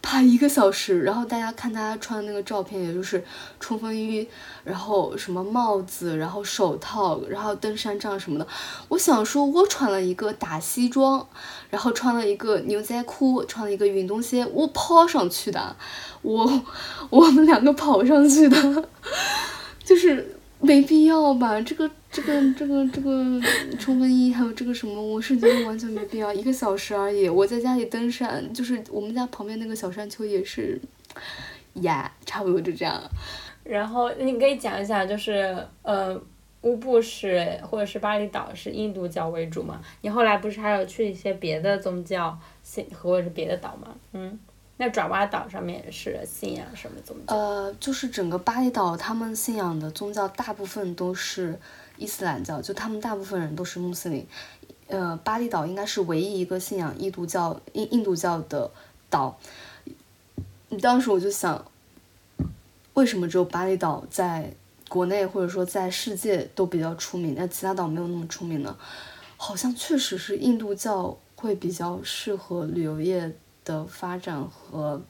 爬一个小时。然后大家看大家穿的那个照片，也就是冲锋衣，然后什么帽子，然后手套，然后登山杖什么的。我想说，我穿了一个大西装，然后穿了一个牛仔裤，穿了一个运动鞋，我跑上去的。我我们两个跑上去的，就是没必要吧？这个这个这个这个冲锋衣还有这个什么，我是觉得完全没必要。一个小时而已，我在家里登山，就是我们家旁边那个小山丘也是，呀，差不多就这样。然后你可以讲一下，就是呃，乌布是或者是巴厘岛是印度教为主嘛？你后来不是还有去一些别的宗教信或者是别的岛吗？嗯。那爪哇岛上面是信仰什么宗教？呃，就是整个巴厘岛，他们信仰的宗教大部分都是伊斯兰教，就他们大部分人都是穆斯林。呃，巴厘岛应该是唯一一个信仰印度教、印印度教的岛。当时我就想，为什么只有巴厘岛在国内或者说在世界都比较出名，那其他岛没有那么出名呢？好像确实是印度教会比较适合旅游业。的发展和，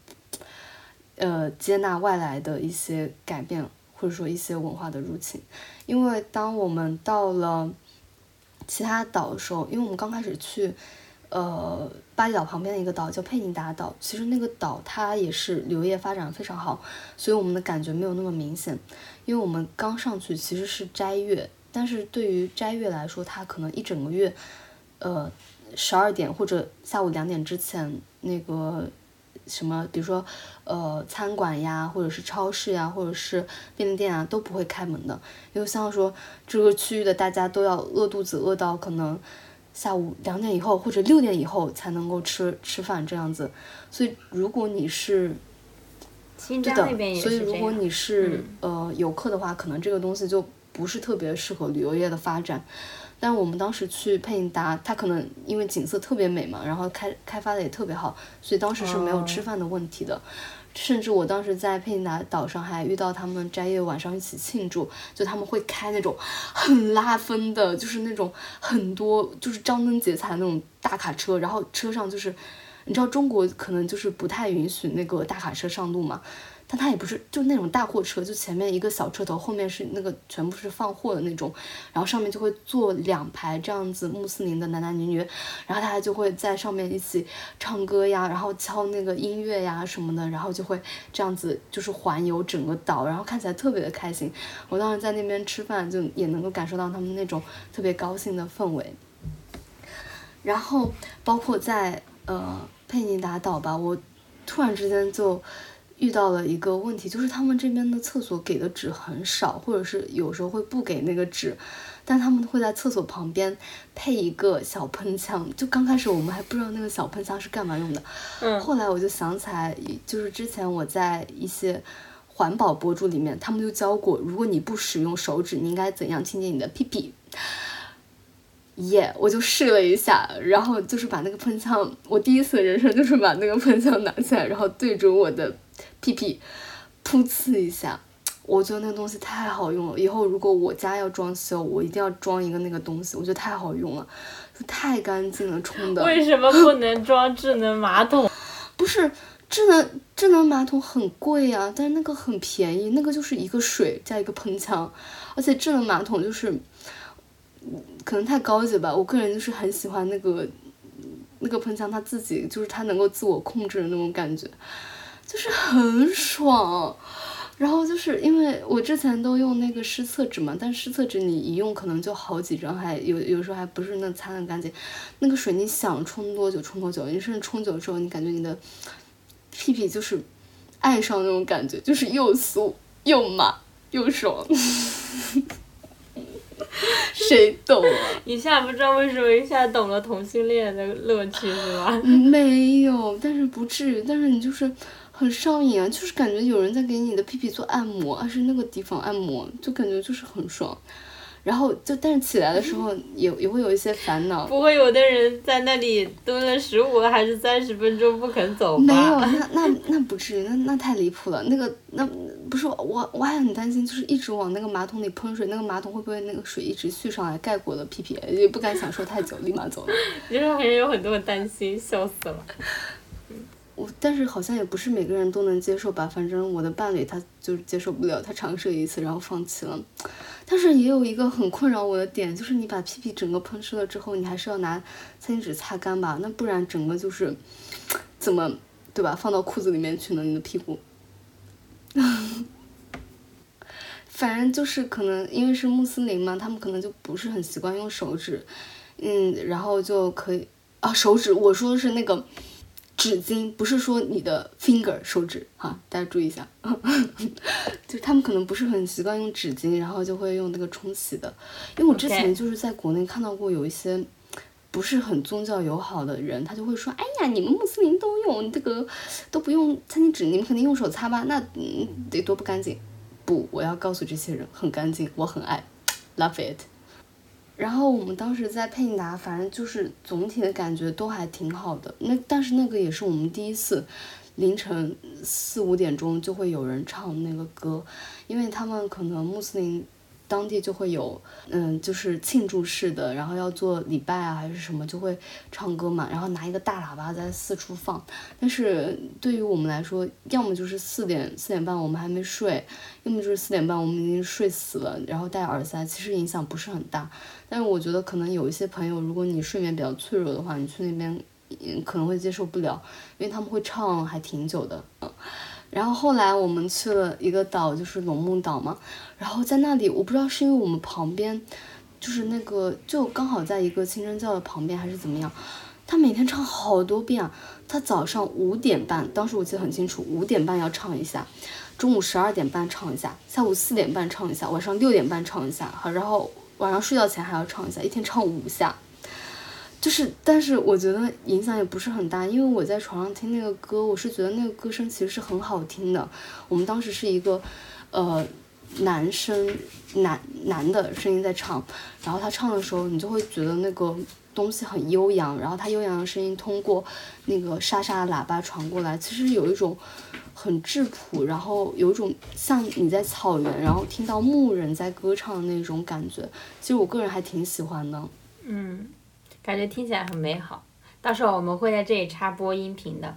呃，接纳外来的一些改变，或者说一些文化的入侵。因为当我们到了其他岛的时候，因为我们刚开始去，呃，巴厘岛旁边的一个岛叫佩尼达岛，其实那个岛它也是旅游业发展非常好，所以我们的感觉没有那么明显。因为我们刚上去其实是斋月，但是对于斋月来说，它可能一整个月，呃。十二点或者下午两点之前，那个什么，比如说，呃，餐馆呀，或者是超市呀，或者是便利店啊，都不会开门的。因为像说这个区域的大家都要饿肚子，饿到可能下午两点以后或者六点以后才能够吃吃饭这样子。所以如果你是，对的，所以如果你是呃游客的话，可能这个东西就不是特别适合旅游业的发展。但我们当时去佩尼达，它可能因为景色特别美嘛，然后开开发的也特别好，所以当时是没有吃饭的问题的。甚至我当时在佩尼达岛上还遇到他们斋叶晚上一起庆祝，就他们会开那种很拉风的，就是那种很多就是张灯结彩那种大卡车，然后车上就是，你知道中国可能就是不太允许那个大卡车上路嘛。但它也不是就那种大货车，就前面一个小车头，后面是那个全部是放货的那种，然后上面就会坐两排这样子穆斯林的男男女女，然后大家就会在上面一起唱歌呀，然后敲那个音乐呀什么的，然后就会这样子就是环游整个岛，然后看起来特别的开心。我当时在那边吃饭，就也能够感受到他们那种特别高兴的氛围。然后包括在呃佩尼达岛吧，我突然之间就。遇到了一个问题，就是他们这边的厕所给的纸很少，或者是有时候会不给那个纸，但他们会在厕所旁边配一个小喷枪。就刚开始我们还不知道那个小喷枪是干嘛用的，嗯，后来我就想起来，就是之前我在一些环保博主里面，他们就教过，如果你不使用手指，你应该怎样清洁你的屁屁。耶，我就试了一下，然后就是把那个喷枪，我第一次人生就是把那个喷枪拿起来，然后对准我的。屁屁，噗呲一下，我觉得那个东西太好用了。以后如果我家要装修，我一定要装一个那个东西，我觉得太好用了，太干净了，冲的。为什么不能装智能马桶？不是智能智能马桶很贵呀，但是那个很便宜，那个就是一个水加一个喷枪，而且智能马桶就是可能太高级吧。我个人就是很喜欢那个那个喷枪，它自己就是它能够自我控制的那种感觉。就是很爽，然后就是因为我之前都用那个湿厕纸嘛，但湿厕纸你一用可能就好几张，还有有时候还不是那擦的干净。那个水你想冲多久冲多久，你甚至冲久之后，你感觉你的屁屁就是爱上那种感觉，就是又酥又麻又爽。谁懂啊？一下不知道为什么一下懂了同性恋的乐趣是吧？没有，但是不至于，但是你就是。很上瘾啊，就是感觉有人在给你的屁屁做按摩，而是那个地方按摩，就感觉就是很爽。然后就但是起来的时候也也会有一些烦恼。不会有的人在那里蹲了十五还是三十分钟不肯走吧？没有，那那那不至于，那那太离谱了。那个那不是我我还很担心，就是一直往那个马桶里喷水，那个马桶会不会那个水一直续上来盖过了屁屁？也不敢享受太久，立马走了。就是还是有很多担心，笑死了。我但是好像也不是每个人都能接受吧，反正我的伴侣他就是接受不了，他尝试了一次然后放弃了。但是也有一个很困扰我的点，就是你把屁屁整个喷湿了之后，你还是要拿餐巾纸擦干吧，那不然整个就是怎么对吧？放到裤子里面去呢？你的屁股。反正就是可能因为是穆斯林嘛，他们可能就不是很习惯用手指，嗯，然后就可以啊手指，我说的是那个。纸巾不是说你的 finger 手指哈，大家注意一下，就他们可能不是很习惯用纸巾，然后就会用那个冲洗的。因为我之前就是在国内看到过有一些不是很宗教友好的人，他就会说，哎呀，你们穆斯林都用这个都不用餐巾纸，你们肯定用手擦吧？那嗯得多不干净？不，我要告诉这些人很干净，我很爱，love it。然后我们当时在佩尼达，反正就是总体的感觉都还挺好的。那但是那个也是我们第一次，凌晨四五点钟就会有人唱那个歌，因为他们可能穆斯林。当地就会有，嗯，就是庆祝式的，然后要做礼拜啊，还是什么，就会唱歌嘛，然后拿一个大喇叭在四处放。但是对于我们来说，要么就是四点四点半我们还没睡，要么就是四点半我们已经睡死了，然后戴耳塞，其实影响不是很大。但是我觉得可能有一些朋友，如果你睡眠比较脆弱的话，你去那边，可能会接受不了，因为他们会唱还挺久的，嗯。然后后来我们去了一个岛，就是龙目岛嘛。然后在那里，我不知道是因为我们旁边，就是那个就刚好在一个清真教的旁边，还是怎么样。他每天唱好多遍。他早上五点半，当时我记得很清楚，五点半要唱一下，中午十二点半唱一下，下午四点半唱一下，晚上六点半唱一下。好，然后晚上睡觉前还要唱一下，一天唱五下。就是，但是我觉得影响也不是很大，因为我在床上听那个歌，我是觉得那个歌声其实是很好听的。我们当时是一个，呃，男生男男的声音在唱，然后他唱的时候，你就会觉得那个东西很悠扬，然后他悠扬的声音通过那个沙沙的喇叭传过来，其实有一种很质朴，然后有一种像你在草原，然后听到牧人在歌唱的那种感觉。其实我个人还挺喜欢的。嗯，感觉听起来很美好。到时候我们会在这里插播音频的，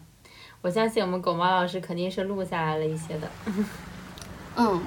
我相信我们狗毛老师肯定是录下来了一些的。嗯。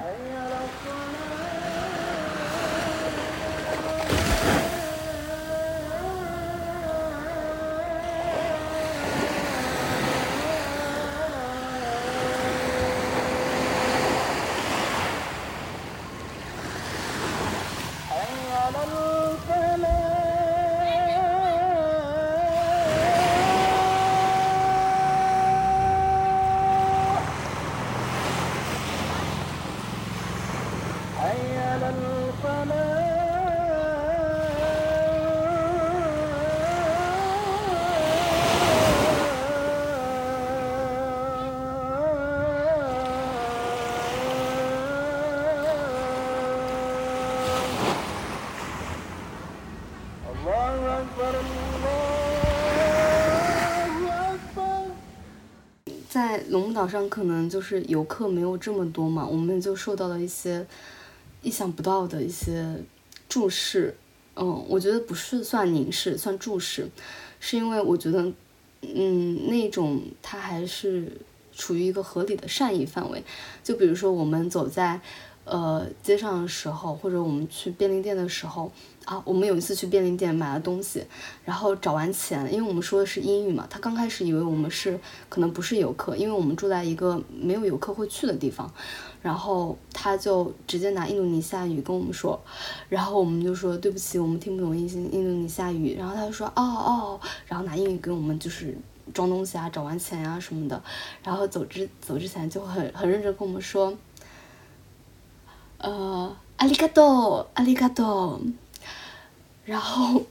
岛上，可能就是游客没有这么多嘛，我们就受到了一些意想不到的一些注视。嗯，我觉得不是算凝视，算注视，是因为我觉得，嗯，那种它还是处于一个合理的善意范围。就比如说我们走在呃街上的时候，或者我们去便利店的时候。啊，我们有一次去便利店买了东西，然后找完钱，因为我们说的是英语嘛，他刚开始以为我们是可能不是游客，因为我们住在一个没有游客会去的地方，然后他就直接拿印度尼西亚语跟我们说，然后我们就说对不起，我们听不懂印印度尼西亚语，然后他就说哦哦，然后拿英语跟我们就是装东西啊，找完钱啊什么的，然后走之走之前就很很认真跟我们说，呃，阿里嘎多，阿里嘎多。然后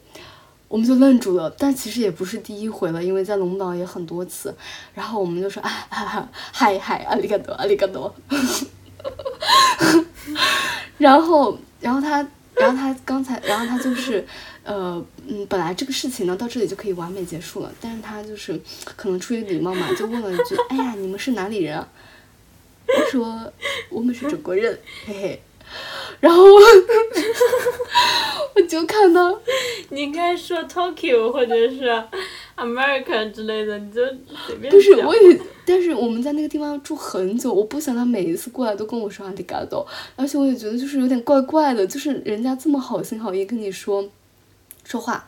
我们就愣住了，但其实也不是第一回了，因为在龙岛也很多次。然后我们就说啊，嗨 嗨，阿里嘎多，阿里嘎多。然后，然后他，然后他刚才，然后他就是，呃，嗯，本来这个事情呢到这里就可以完美结束了，但是他就是可能出于礼貌嘛，就问了一句，哎呀，你们是哪里人？我说我们是中国人，嘿嘿。然后我 我就看到，你应该说 Tokyo 或者是 America 之类的，你就随便不是，我也，但是我们在那个地方住很久，我不想他每一次过来都跟我说阿里嘎多，而且我也觉得就是有点怪怪的，就是人家这么好心好意跟你说说话，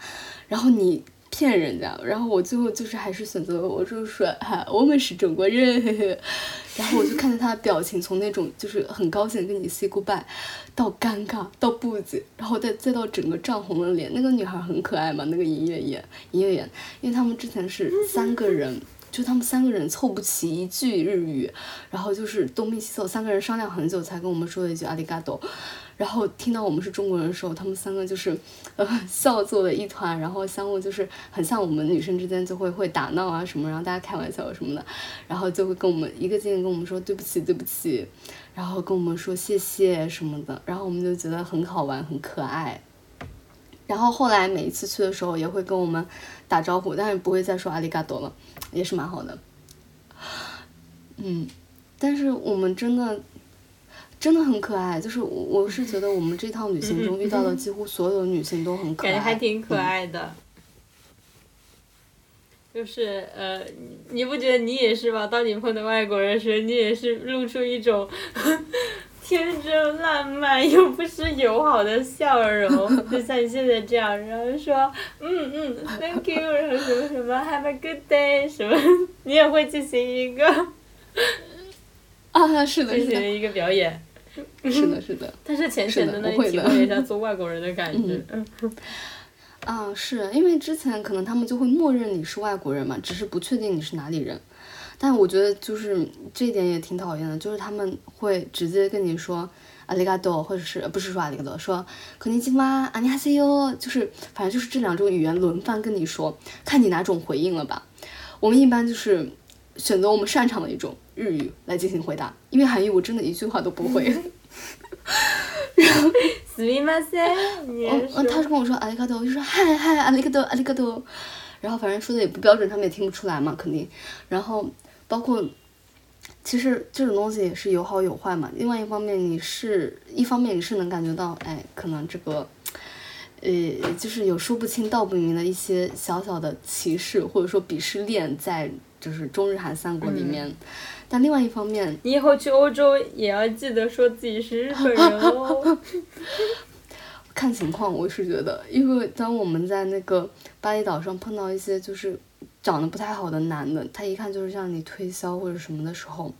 然后你。骗人家，然后我最后就是还是选择了，我就说哈，我们是中国人，然后我就看着他的表情，从那种就是很高兴跟你 say goodbye，到尴尬，到不解，然后再再到整个涨红了脸。那个女孩很可爱嘛，那个营业员，营业员，因为他们之前是三个人。就他们三个人凑不齐一句日语，然后就是东拼西凑，三个人商量很久才跟我们说了一句阿里嘎多。然后听到我们是中国人的时候，他们三个就是呃 笑作了一团，然后相互就是很像我们女生之间就会会打闹啊什么，然后大家开玩笑什么的，然后就会跟我们一个劲跟我们说对不起对不起，然后跟我们说谢谢什么的，然后我们就觉得很好玩很可爱。然后后来每一次去的时候也会跟我们打招呼，但是不会再说阿里嘎多了，也是蛮好的。嗯，但是我们真的真的很可爱，就是我我是觉得我们这趟旅行中遇到的几乎所有女性都很可爱，感觉还挺可爱的。就是呃，你不觉得你也是吗？当你碰到外国人时，你也是露出一种。天真烂漫又不失友好的笑容，就像你现在这样，然后说嗯嗯，Thank you，然后什么什么，Have a good day，什么，你也会进行一个啊，是的，进行一个表演，是的，是的，但是浅浅的能体会一下做外国人的感觉，嗯，啊，是因为之前可能他们就会默认你是外国人嘛，只是不确定你是哪里人。但我觉得就是这一点也挺讨厌的，就是他们会直接跟你说阿里嘎多，或者是不是说阿里嘎多，说肯尼基妈？阿尼哈西哟，就是反正就是这两种语言轮番跟你说，看你哪种回应了吧。我们一般就是选择我们擅长的一种日语来进行回答，因为韩语我真的一句话都不会。 すみません，你嗯嗯，他是跟我说阿里嘎多，我就说嗨嗨阿里嘎多阿里嘎多，然后反正说的也不标准，他们也听不出来嘛，肯定。然后包括，其实这种东西也是有好有坏嘛。另外一方面，你是一方面你是能感觉到，哎，可能这个，呃，就是有说不清道不明的一些小小的歧视或者说鄙视链在， 就是中日韩三国里面。但另外一方面，你以后去欧洲也要记得说自己是日本人哦。看情况，我是觉得，因为当我们在那个巴厘岛上碰到一些就是长得不太好的男的，他一看就是向你推销或者什么的时候，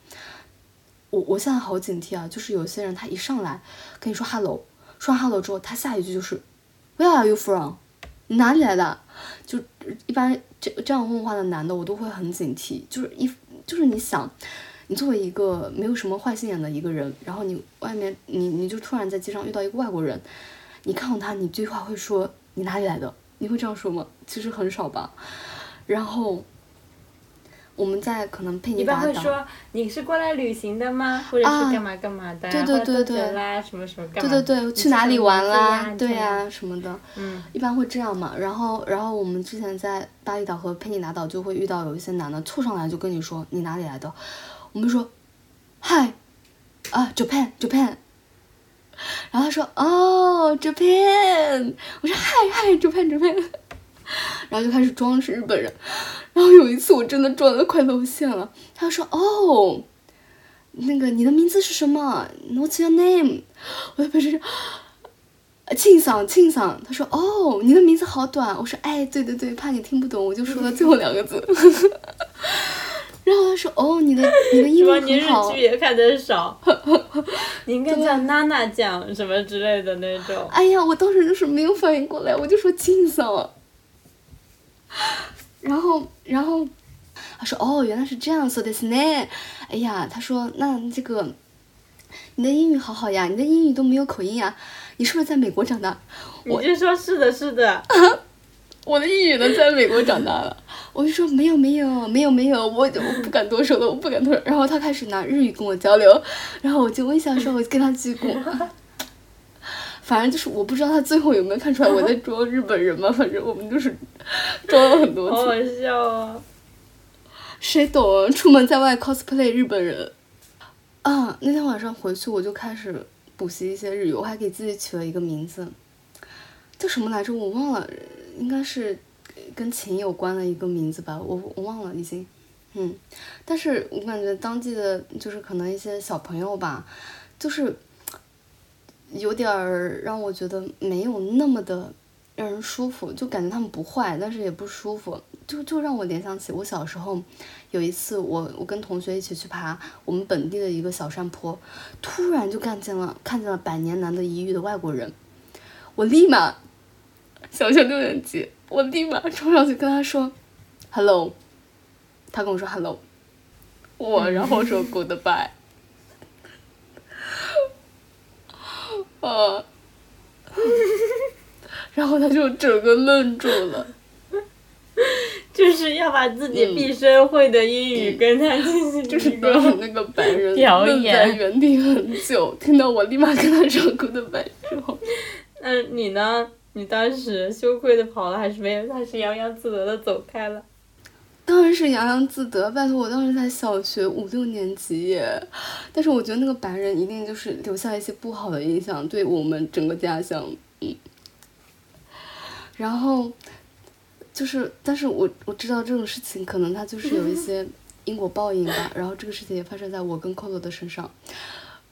我我现在好警惕啊！就是有些人他一上来跟你说 hello，说完 hello 之后，他下一句就是 Where are you from？你哪里来的？就一般这这样问话的男的，我都会很警惕，就是一。就是你想，你作为一个没有什么坏心眼的一个人，然后你外面你你就突然在街上遇到一个外国人，你看到他，你这句话会说你哪里来的？你会这样说吗？其实很少吧。然后我们在可能配你一般会说你是过来旅行的吗？或者是干嘛干嘛的？对对对对啦，什么什么干嘛？对对对，去哪里玩啦？对呀，什么的。嗯。一般会这样嘛？然后然后我们之前在巴厘岛和佩尼达岛就会遇到有一些男的凑上来就跟你说你哪里来的？我们说，Hi，啊，Japan Japan。然后他说哦，Japan。我说 Hi Hi Japan Japan。然后就开始装是日本人。然后有一次我真的装的快露馅了。他说哦，那个你的名字是什么？What's your name？我不是。庆桑，庆桑，他说：“哦，你的名字好短。”我说：“哎，对对对，怕你听不懂，我就说了最后两个字。”然后他说：“哦，你的你的英文很好。”你日剧也看的少，你应该叫娜娜酱什么之类的那种。哎呀，我当时就是没有反应过来，我就说庆桑。然后，然后他说：“哦，原来是这样说的是呢。”哎呀，他说：“那这个你的英语好好呀，你的英语都没有口音呀。”你是不是在美国长大？我就说是的，是的。我的英语呢，在美国长大了。我就说没有，没有，没有，没有，我我不敢多说了，我不敢多说。然后他开始拿日语跟我交流，然后我就微笑说，我跟他鞠躬。反正就是我不知道他最后有没有看出来我在 装日本人嘛，反正我们就是 装了很多次。好好笑啊！谁懂？出门在外 cosplay 日本人。啊，那天晚上回去我就开始。补习一些日语，我还给自己取了一个名字，叫什么来着？我忘了，应该是跟琴有关的一个名字吧，我我忘了已经。嗯，但是我感觉当地的就是可能一些小朋友吧，就是有点儿让我觉得没有那么的让人舒服，就感觉他们不坏，但是也不舒服。就就让我联想起我小时候，有一次我我跟同学一起去爬我们本地的一个小山坡，突然就看见了看见了百年难得一遇的外国人，我立马小学六年级，我立马冲上去跟他说，hello，他跟我说 hello，我然后说 goodbye，啊，然后他就整个愣住了。就是要把自己毕生会的英语跟他进行就是那个白人愣在原地很久，听到我立马跟他说 goodbye 之后，那你呢？你当时羞愧的跑了还是没有？还是洋洋自得的走开了？当然是洋洋自得，拜托我当时才小学五六年级耶。但是我觉得那个白人一定就是留下一些不好的印象，对我们整个家乡，嗯。然后。就是，但是我我知道这种事情可能它就是有一些因果报应吧。然后这个事情也发生在我跟 Kolo 的身上，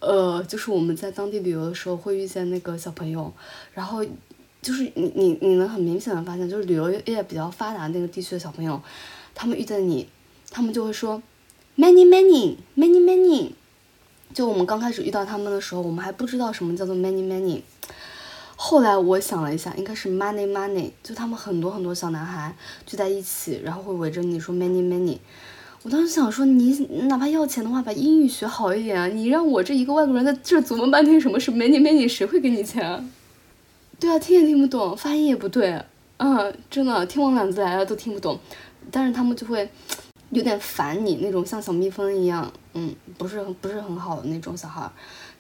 呃，就是我们在当地旅游的时候会遇见那个小朋友，然后就是你你你能很明显的发现，就是旅游业比较发达那个地区的小朋友，他们遇见你，他们就会说 many many many many。就我们刚开始遇到他们的时候，我们还不知道什么叫做 many many。后来我想了一下，应该是 money money，就他们很多很多小男孩聚在一起，然后会围着你说 many many。我当时想说，你哪怕要钱的话，把英语学好一点啊！你让我这一个外国人在这琢磨半天什么是 many many，谁会给你钱啊？对啊，听也听不懂，发音也不对，嗯，真的听完两字来了都听不懂。但是他们就会有点烦你那种像小蜜蜂一样，嗯，不是很不是很好的那种小孩。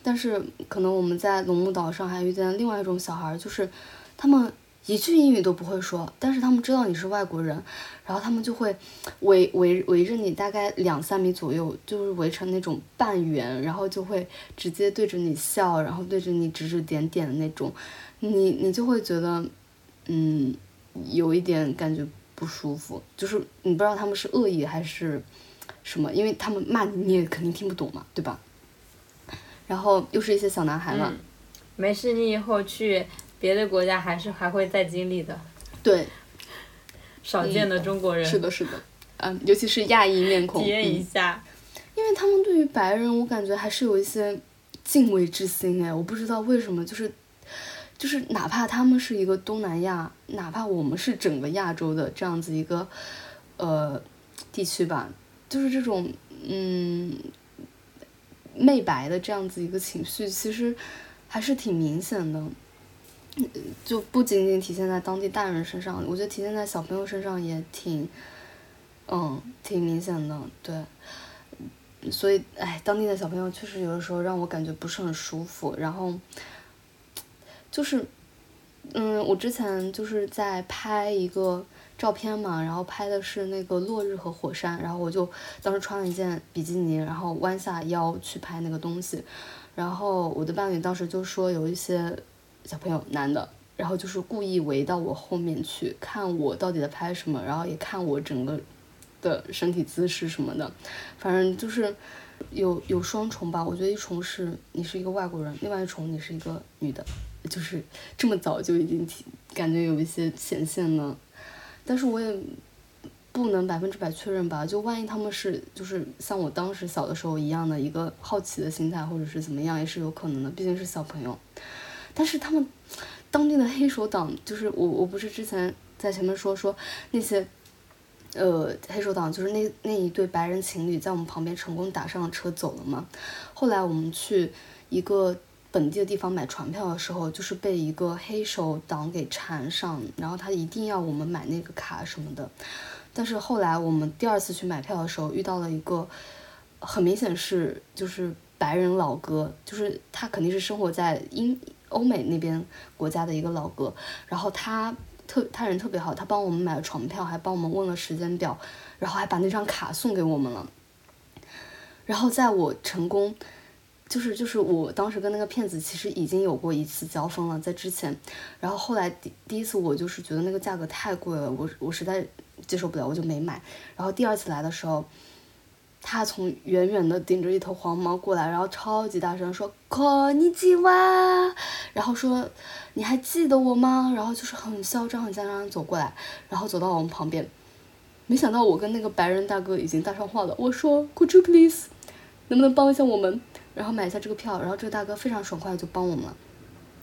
但是可能我们在龙目岛上还遇见另外一种小孩，就是他们一句英语都不会说，但是他们知道你是外国人，然后他们就会围围围着你大概两三米左右，就是围成那种半圆，然后就会直接对着你笑，然后对着你指指点点的那种，你你就会觉得，嗯，有一点感觉不舒服，就是你不知道他们是恶意还是什么，因为他们骂你你也肯定听不懂嘛，对吧？然后又是一些小男孩嘛，嗯，没事，你以后去别的国家还是还会再经历的，对，少见的中国人，是的，是的，嗯，尤其是亚裔面孔，体验一嗯下。因为他们对于白人，我感觉还是有一些敬畏之心哎，我不知道为什么，就是就是哪怕他们是一个东南亚，哪怕我们是整个亚洲的这样子一个呃地区吧，就是这种嗯媚白的这样子一个情绪，其实还是挺明显的。就不仅仅体现在当地大人身上，我觉得体现在小朋友身上也挺，嗯，挺明显的，对。所以，哎，当地的小朋友确实有的时候让我感觉不是很舒服。然后，就是，嗯，我之前就是在拍一个照片嘛，然后拍的是那个落日和火山，然后我就当时穿了一件比基尼，然后弯下腰去拍那个东西。然后我的伴侣当时就说有一些小朋友男的，然后就是故意围到我后面去看我到底在拍什么，然后也看我整个的身体姿势什么的，反正就是有有双重吧。我觉得一重是你是一个外国人，另外一重你是一个女的，就是这么早就已经感觉有一些显现了，但是我也不能百分之百确认吧。就万一他们是就是像我当时小的时候一样的一个好奇的心态，或者是怎么样，也是有可能的，毕竟是小朋友。但是他们当地的黑手党，就是我我不是之前在前面说说那些。呃，黑手党就是那那一对白人情侣在我们旁边成功打上了车走了嘛。后来我们去一个本地的地方买船票的时候，就是被一个黑手党给缠上，然后他一定要我们买那个卡什么的。但是后来我们第二次去买票的时候，遇到了一个很明显是就是白人老哥，就是他肯定是生活在英欧美那边国家的一个老哥，然后他。特他人特别好，他帮我们买了床票，还帮我们问了时间表，然后还把那张卡送给我们了。然后在我成功，就是就是我当时跟那个骗子其实已经有过一次交锋了，在之前。然后后来第第一次我就是觉得那个价格太贵了，我我实在接受不了，我就没买。然后第二次来的时候，他从远远的顶着一头黄毛过来，然后超级大声说“こんにちは”，然后说。你还记得我吗？然后就是很嚣张、很嚣张走过来，然后走到我们旁边。没想到我跟那个白人大哥已经搭上话了。我说：“Could you please，能不能帮一下我们？ 然后买一下这个票。”然后这个大哥非常爽快就帮我们了。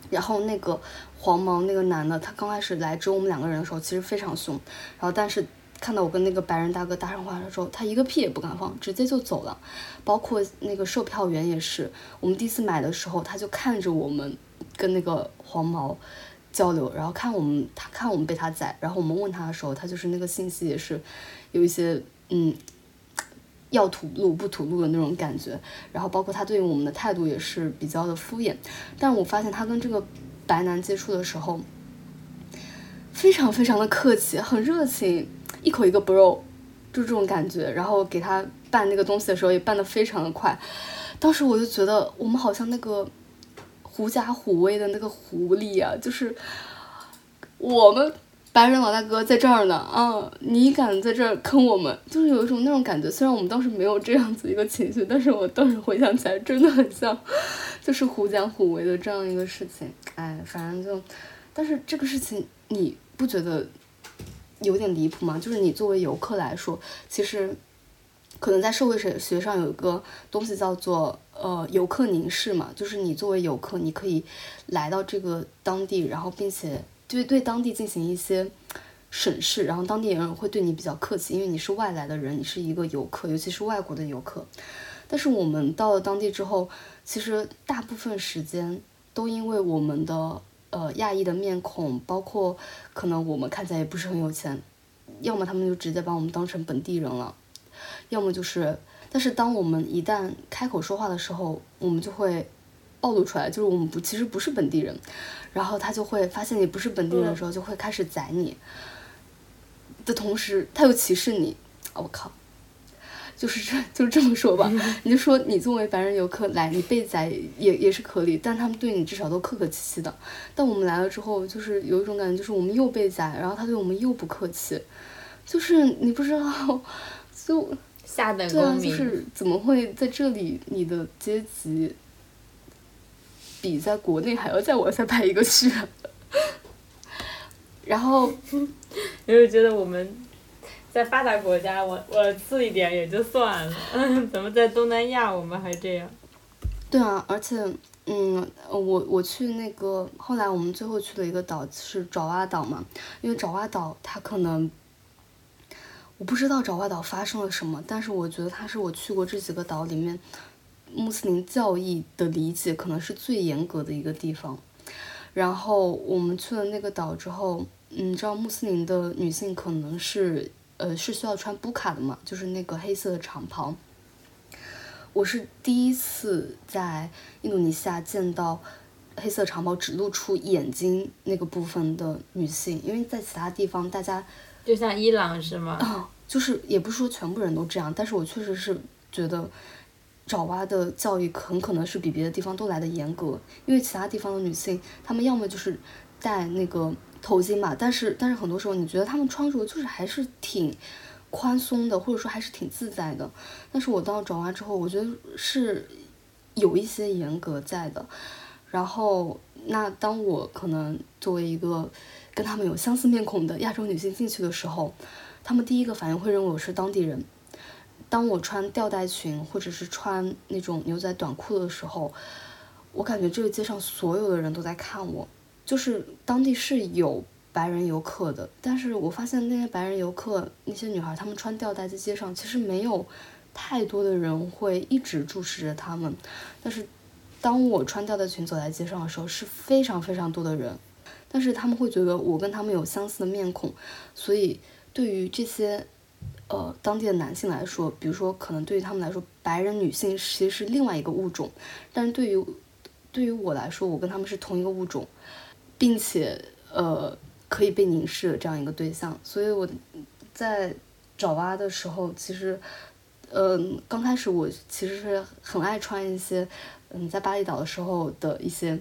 然后那个黄毛那个男的，他刚开始来只有我们两个人的时候，其实非常凶。然后但是看到我跟那个白人大哥搭上话的时候，他一个屁也不敢放，直接就走了。包括那个售票员也是，我们第一次买的时候，他就看着我们。跟那个黄毛交流，然后看我们，他看我们被他宰，然后我们问他的时候，他就是那个信息也是有一些嗯要吐露不吐露的那种感觉，然后包括他对我们的态度也是比较的敷衍，但我发现他跟这个白男接触的时候，非常非常的客气，很热情，一口一个 bro，就这种感觉，然后给他办那个东西的时候也办得非常的快，当时我就觉得我们好像那个。狐假虎威的那个狐狸啊，就是我们白人老大哥在这儿呢啊！你敢在这儿坑我们，就是有一种那种感觉。虽然我们当时没有这样子一个情绪，但是我当时回想起来，真的很像，就是狐假虎威的这样一个事情。哎，反正就，但是这个事情你不觉得有点离谱吗？就是你作为游客来说，其实。可能在社会学学上有一个东西叫做呃游客凝视嘛，就是你作为游客，你可以来到这个当地，然后并且对对当地进行一些审视，然后当地人会对你比较客气，因为你是外来的人，你是一个游客，尤其是外国的游客。但是我们到了当地之后，其实大部分时间都因为我们的呃亚裔的面孔，包括可能我们看起来也不是很有钱，要么他们就直接把我们当成本地人了。要么就是，但是当我们一旦开口说话的时候，我们就会暴露出来，就是我们不其实不是本地人，然后他就会发现你不是本地人的时候，就会开始宰你。的同时，他又歧视你，我靠，就是这就这么说吧，你就说你作为白人游客来，你被宰也也是可以，但他们对你至少都客客气气的。但我们来了之后，就是有一种感觉，就是我们又被宰，然后他对我们又不客气，就是你不知道，就下等对啊，公民，就是怎么会在这里你的阶级比在国内还要再往下排一个区啊？然后 因为觉得我们在发达国家，我我次一点也就算了，怎么在东南亚我们还这样？对啊，而且，嗯，呃我我去那个，后来我们最后去了一个岛是爪哇岛嘛，因为爪哇岛它可能，我不知道爪哇岛发生了什么，但是我觉得它是我去过这几个岛里面，穆斯林教义的理解可能是最严格的一个地方。然后我们去了那个岛之后，嗯，你知道穆斯林的女性可能是，呃，是需要穿布卡的嘛，就是那个黑色的长袍。我是第一次在印度尼西亚见到黑色长袍只露出眼睛那个部分的女性，因为在其他地方大家就像伊朗是吗？啊，就是也不是说全部人都这样，但是我确实是觉得爪哇的教育很可能是比别的地方都来的严格，因为其他地方的女性，她们要么就是戴那个头巾嘛，但是但是很多时候你觉得她们穿着就是还是挺宽松的，或者说还是挺自在的，但是我到爪哇之后，我觉得是有一些严格在的，然后那当我可能作为一个跟他们有相似面孔的亚洲女性进去的时候，他们第一个反应会认为我是当地人。当我穿吊带裙或者是穿那种牛仔短裤的时候，我感觉这个街上所有的人都在看我。就是当地是有白人游客的，但是我发现那些白人游客那些女孩，她们穿吊带在街上，其实没有太多的人会一直注视着她们。但是当我穿吊带裙走在街上的时候，是非常非常多的人，但是他们会觉得我跟他们有相似的面孔，所以对于这些呃当地的男性来说，比如说可能对于他们来说，白人女性其实是另外一个物种，但是对于对于我来说，我跟他们是同一个物种，并且呃可以被凝视的这样一个对象，所以我在找娃的时候，其实嗯、刚开始我其实是很爱穿一些嗯在巴厘岛的时候的一些。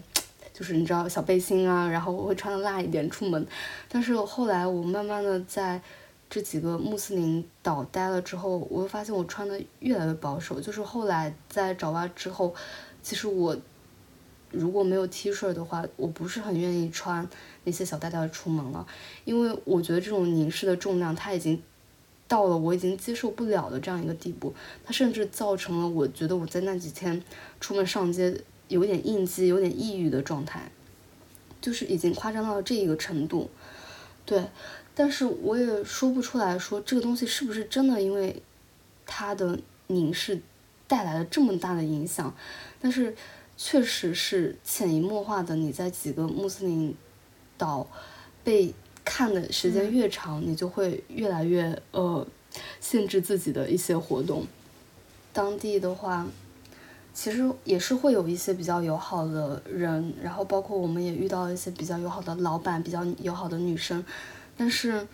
就是你知道小背心啊，然后我会穿的辣一点出门，但是后来我慢慢的在这几个穆斯林岛待了之后，我会发现我穿的越来越保守。就是后来在爪哇之后，其实我如果没有 T 恤的话，我不是很愿意穿那些小带带出门了，因为我觉得这种凝视的重量，它已经到了我已经接受不了的这样一个地步，它甚至造成了我觉得我在那几天出门上街有点应激、有点抑郁的状态，就是已经夸张到了这一个程度。对，但是我也说不出来说这个东西是不是真的因为它的凝视带来了这么大的影响，但是确实是潜移默化的，你在几个穆斯林岛被看的时间越长，你就会越来越呃限制自己的一些活动。当地的话，其实也是会有一些比较友好的人，然后包括我们也遇到一些比较友好的老板、比较友好的女生，但是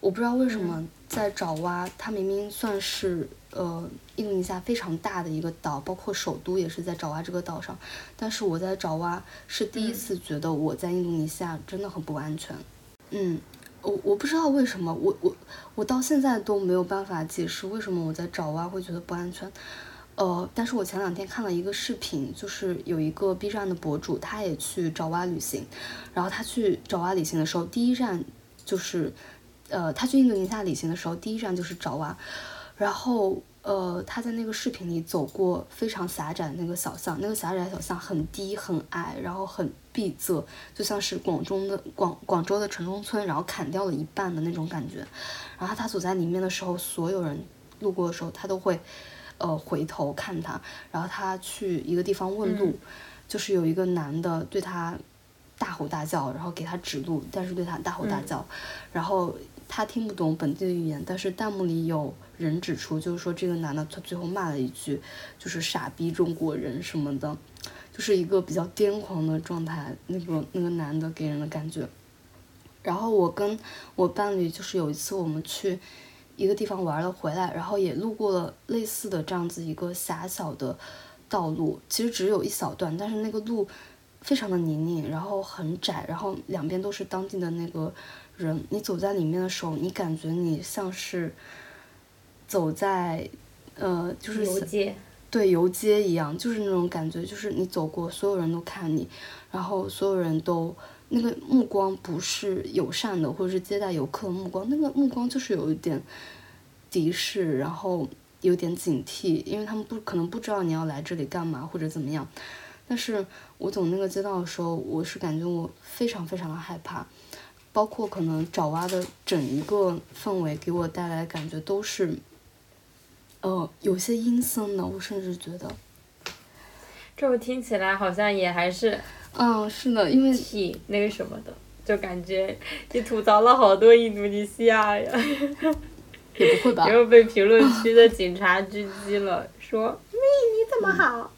我不知道为什么在爪哇，它明明算是呃印度尼西亚非常大的一个岛，包括首都也是在爪哇这个岛上，但是我在爪哇是第一次觉得我在印度尼西亚真的很不安全。嗯，我我不知道为什么，我我我到现在都没有办法解释为什么我在爪哇会觉得不安全。呃，但是我前两天看了一个视频，就是有一个 B 站的博主，他也去爪哇旅行，然后他去爪哇旅行的时候，第一站就是，呃，他去印度尼西亚旅行的时候，第一站就是爪哇，然后呃，他在那个视频里走过非常狭窄的那个小巷，那个狭窄的小巷很低很矮，然后很闭塞，就像是广中的广广州的城中村，然后砍掉了一半的那种感觉。然后他走在里面的时候，所有人路过的时候，他都会呃回头看他。然后他去一个地方问路，就是有一个男的对他大吼大叫，然后给他指路，但是对他大吼大叫，然后他听不懂本地的语言，但是弹幕里有人指出，就是说这个男的他最后骂了一句，就是傻逼中国人什么的，就是一个比较癫狂的状态，那个那个男的给人的感觉。然后我跟我伴侣就是有一次我们去一个地方玩了回来，然后也路过了类似的这样子一个狭小的道路，其实只有一小段，但是那个路非常的泥泞，然后很窄，然后两边都是当地的那个人，你走在里面的时候，你感觉你像是走在呃就是游街，对游街一样，就是那种感觉，就是你走过，所有人都看你，然后所有人都那个目光不是友善的，或者是接待游客的目光，那个目光就是有一点敌视，然后有点警惕，因为他们不可能不知道你要来这里干嘛或者怎么样。但是我走那个街道的时候，我是感觉我非常非常的害怕，包括可能爪哇的整一个氛围给我带来的感觉都是。呃，有些阴森的，我甚至觉得，这么听起来好像也还是，嗯，是的，因为挺那个什么的，就感觉你吐槽了好多印度尼西亚呀，也不会吧？又被评论区的警察狙击了，说妹你怎么好？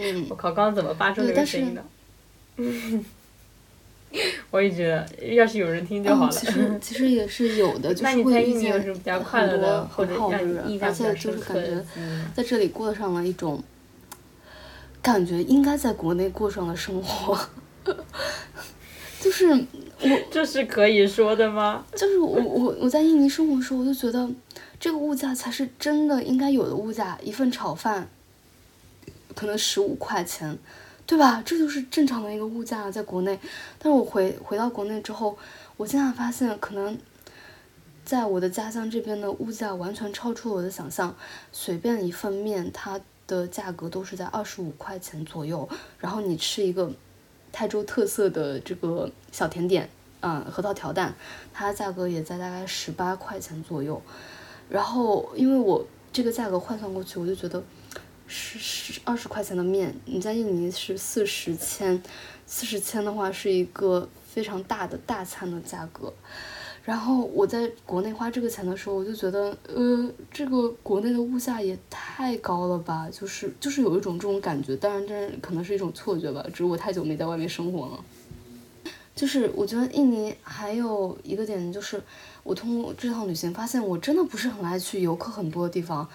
嗯，我靠，刚刚怎么发出这个声音的？我也觉得，要是有人听就好了。其实其实也是有的，就是会遇见很多很好的人，而且就是感觉在这里过上了一种感觉应该在国内过上的生活。就是我 这是可以说的吗？就是我我我在印尼生活的时候，我就觉得这个物价才是真的应该有的物价，一份炒饭可能十五块钱。对吧？这就是正常的一个物价，在国内。但是我回回到国内之后，我现在发现，可能在我的家乡这边的物价完全超出了我的想象。随便一份面，它的价格都是在二十五块钱左右。然后你吃一个泰州特色的这个小甜点，嗯，核桃条蛋，它的价格也在大概十八块钱左右。然后，因为我这个价格换算过去，我就觉得。十十二十块钱的面，你在印尼是四十千，四十千的话是一个非常大的大餐的价格。然后我在国内花这个钱的时候，我就觉得，呃，这个国内的物价也太高了吧，就是就是有一种这种感觉。当然，这可能是一种错觉吧，只是我太久没在外面生活了。就是我觉得印尼还有一个点，就是我通过这趟旅行发现，我真的不是很爱去游客很多的地方，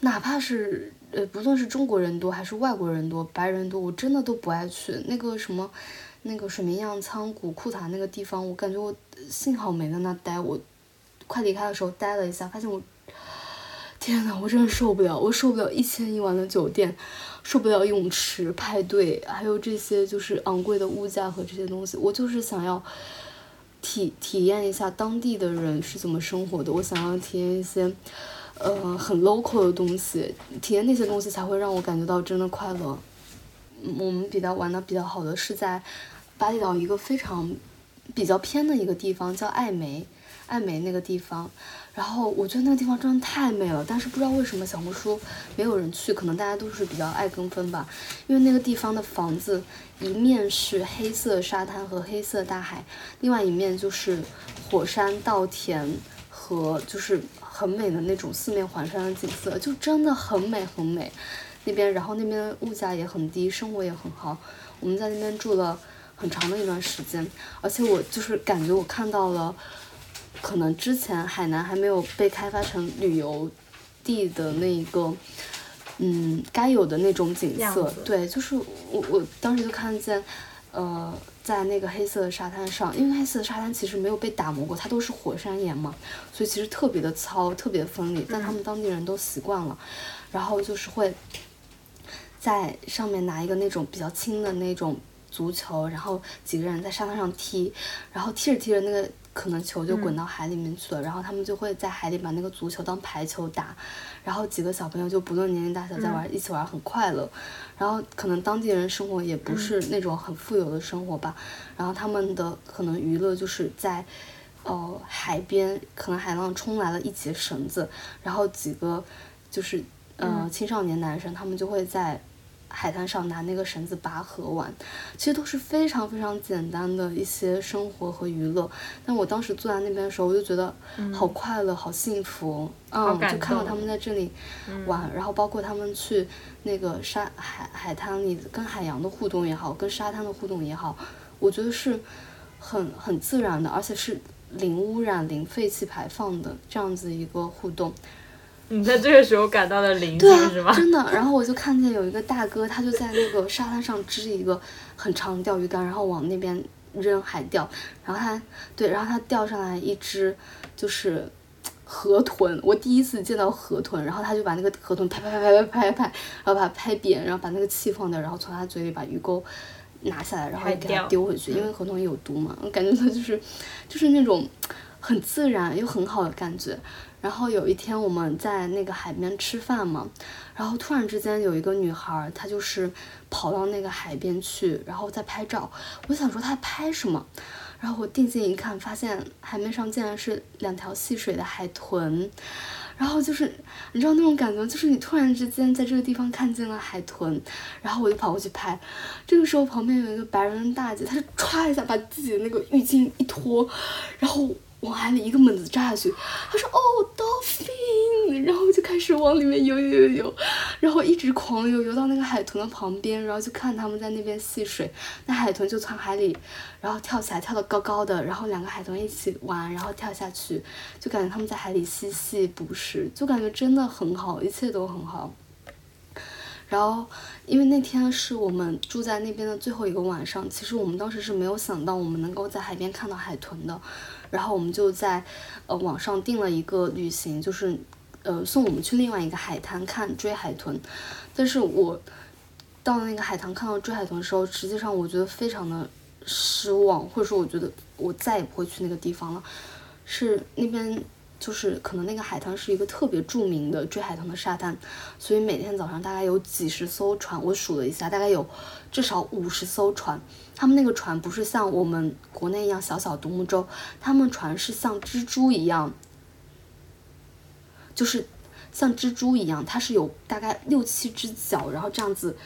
哪怕是。呃，不论是中国人多还是外国人多，白人多，我真的都不爱去那个什么，那个水明漾仓谷库塔那个地方，我感觉我幸好没在那待，我快离开的时候待了一下，发现我，天呐，我真的受不了，我受不了一千一晚的酒店，受不了泳池派对，还有这些就是昂贵的物价和这些东西，我就是想要体体验一下当地的人是怎么生活的，我想要体验一些。呃，很 local 的东西，体验那些东西才会让我感觉到真的快乐。我们比较玩的比较好的是在巴厘岛一个非常比较偏的一个地方，叫艾梅，艾梅那个地方。然后我觉得那个地方真的太美了，但是不知道为什么小红书没有人去，可能大家都是比较爱跟风吧。因为那个地方的房子一面是黑色沙滩和黑色大海，另外一面就是火山稻田和就是。很美的那种四面环山的景色，就真的很美很美。那边，然后那边物价也很低，生活也很好。我们在那边住了很长的一段时间，而且我就是感觉我看到了，可能之前海南还没有被开发成旅游地的那一个，嗯，该有的那种景色。对，就是我我当时就看见，呃。在那个黑色的沙滩上，因为黑色的沙滩其实没有被打磨过，它都是火山岩嘛，所以其实特别的糙，特别的锋利。但他们当地人都习惯了，然后就是会在上面拿一个那种比较轻的那种足球，然后几个人在沙滩上踢，然后踢着踢着那个。可能球就滚到海里面去了，然后他们就会在海里把那个足球当排球打，然后几个小朋友就不论年龄大小在玩，一起玩很快乐。然后可能当地人生活也不是那种很富有的生活吧，然后他们的可能娱乐就是在，呃海边，可能海浪冲来了一截绳子，然后几个就是呃青少年男生他们就会在海滩上拿那个绳子拔河玩，其实都是非常非常简单的一些生活和娱乐。但我当时坐在那边的时候，我就觉得好快乐，好幸福。嗯，就看到他们在这里玩，然后包括他们去那个沙海海滩里跟海洋的互动也好，跟沙滩的互动也好，我觉得是很很自然的，而且是零污染、零废气排放的这样子一个互动。你在这个时候感到了灵性是吗？真的，然后我就看见有一个大哥，他就在那个沙滩上支一个很长的钓鱼竿，然后往那边扔海钓，然后他对，然后他钓上来一只就是河豚，我第一次见到河豚，然后他就把那个河豚拍拍拍拍拍拍拍，然后把它拍扁，然后把那个气放掉，然后从他嘴里把鱼钩拿下来，然后给它丢回去，因为河豚有毒嘛，我感觉他就是就是那种很自然又很好的感觉。然后有一天我们在那个海边吃饭嘛，然后突然之间有一个女孩，她就是跑到那个海边去，然后在拍照。我想说她拍什么，然后我定睛一看，发现海面上竟然是两条戏水的海豚。然后就是你知道那种感觉，就是你突然之间在这个地方看见了海豚，然后我就跑过去拍。这个时候旁边有一个白人大姐，她就歘一下把自己的那个浴巾一脱，然后。往海里一个猛子扎下去，他说哦，dolphin，然后就开始往里面游游游游，然后一直狂游游到那个海豚的旁边，然后就看他们在那边戏水，那海豚就从海里，然后跳起来跳得高高的，然后两个海豚一起玩，然后跳下去，就感觉他们在海里嬉戏捕食，就感觉真的很好，一切都很好。然后，因为那天是我们住在那边的最后一个晚上，其实我们当时是没有想到我们能够在海边看到海豚的。然后我们就在，呃，网上订了一个旅行，就是，呃，送我们去另外一个海滩看追海豚。但是我到那个海滩看到追海豚的时候，实际上我觉得非常的失望，或者说我觉得我再也不会去那个地方了。是那边。就是可能那个海滩是一个特别著名的追海豚的沙滩，所以每天早上大概有几十艘船，我数了一下，大概有至少五十艘船。他们那个船不是像我们国内一样小小独木舟，他们船是像蜘蛛一样，就是像蜘蛛一样，它是有大概六七只脚，然后这样子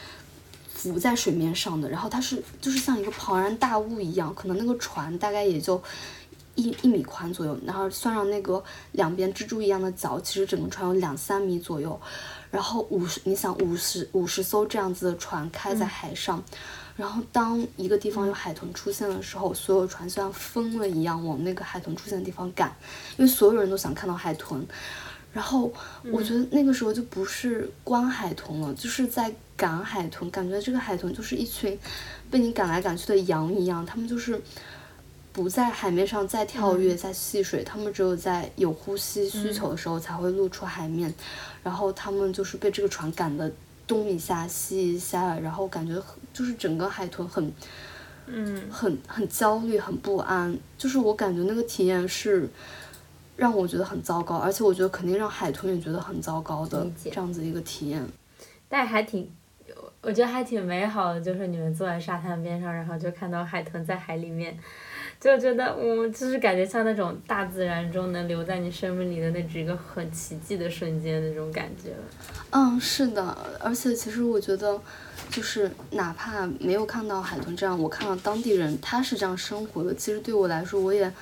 浮在水面上的，然后它是就是像一个庞然大物一样，可能那个船大概也就。一一米宽左右，然后算上那个两边蜘蛛一样的脚，其实整个船有两三米左右。然后五十，你想五十五十艘这样子的船开在海上，然后当一个地方有海豚出现的时候，所有船像疯了一样往那个海豚出现的地方赶，因为所有人都想看到海豚。然后我觉得那个时候就不是观海豚了，就是在赶海豚，感觉这个海豚就是一群被你赶来赶去的羊一样，他们就是。不在海面上再跳跃、再戏水，它们只有在有呼吸需求的时候才会露出海面。然后它们就是被这个船赶得东一下西一下，然后感觉就是整个海豚很，嗯，很很焦虑、很不安。就是我感觉那个体验是让我觉得很糟糕，而且我觉得肯定让海豚也觉得很糟糕的这样子一个体验。但还挺，我觉得还挺美好的，就是你们坐在沙滩边上，然后就看到海豚在海里面。就觉得，我就是感觉像那种大自然中能留在你生命里的那几个很奇迹的瞬间那种感觉。嗯，是的，而且其实我觉得，就是哪怕没有看到海豚这样，我看到当地人他是这样生活的，其实对我来说我也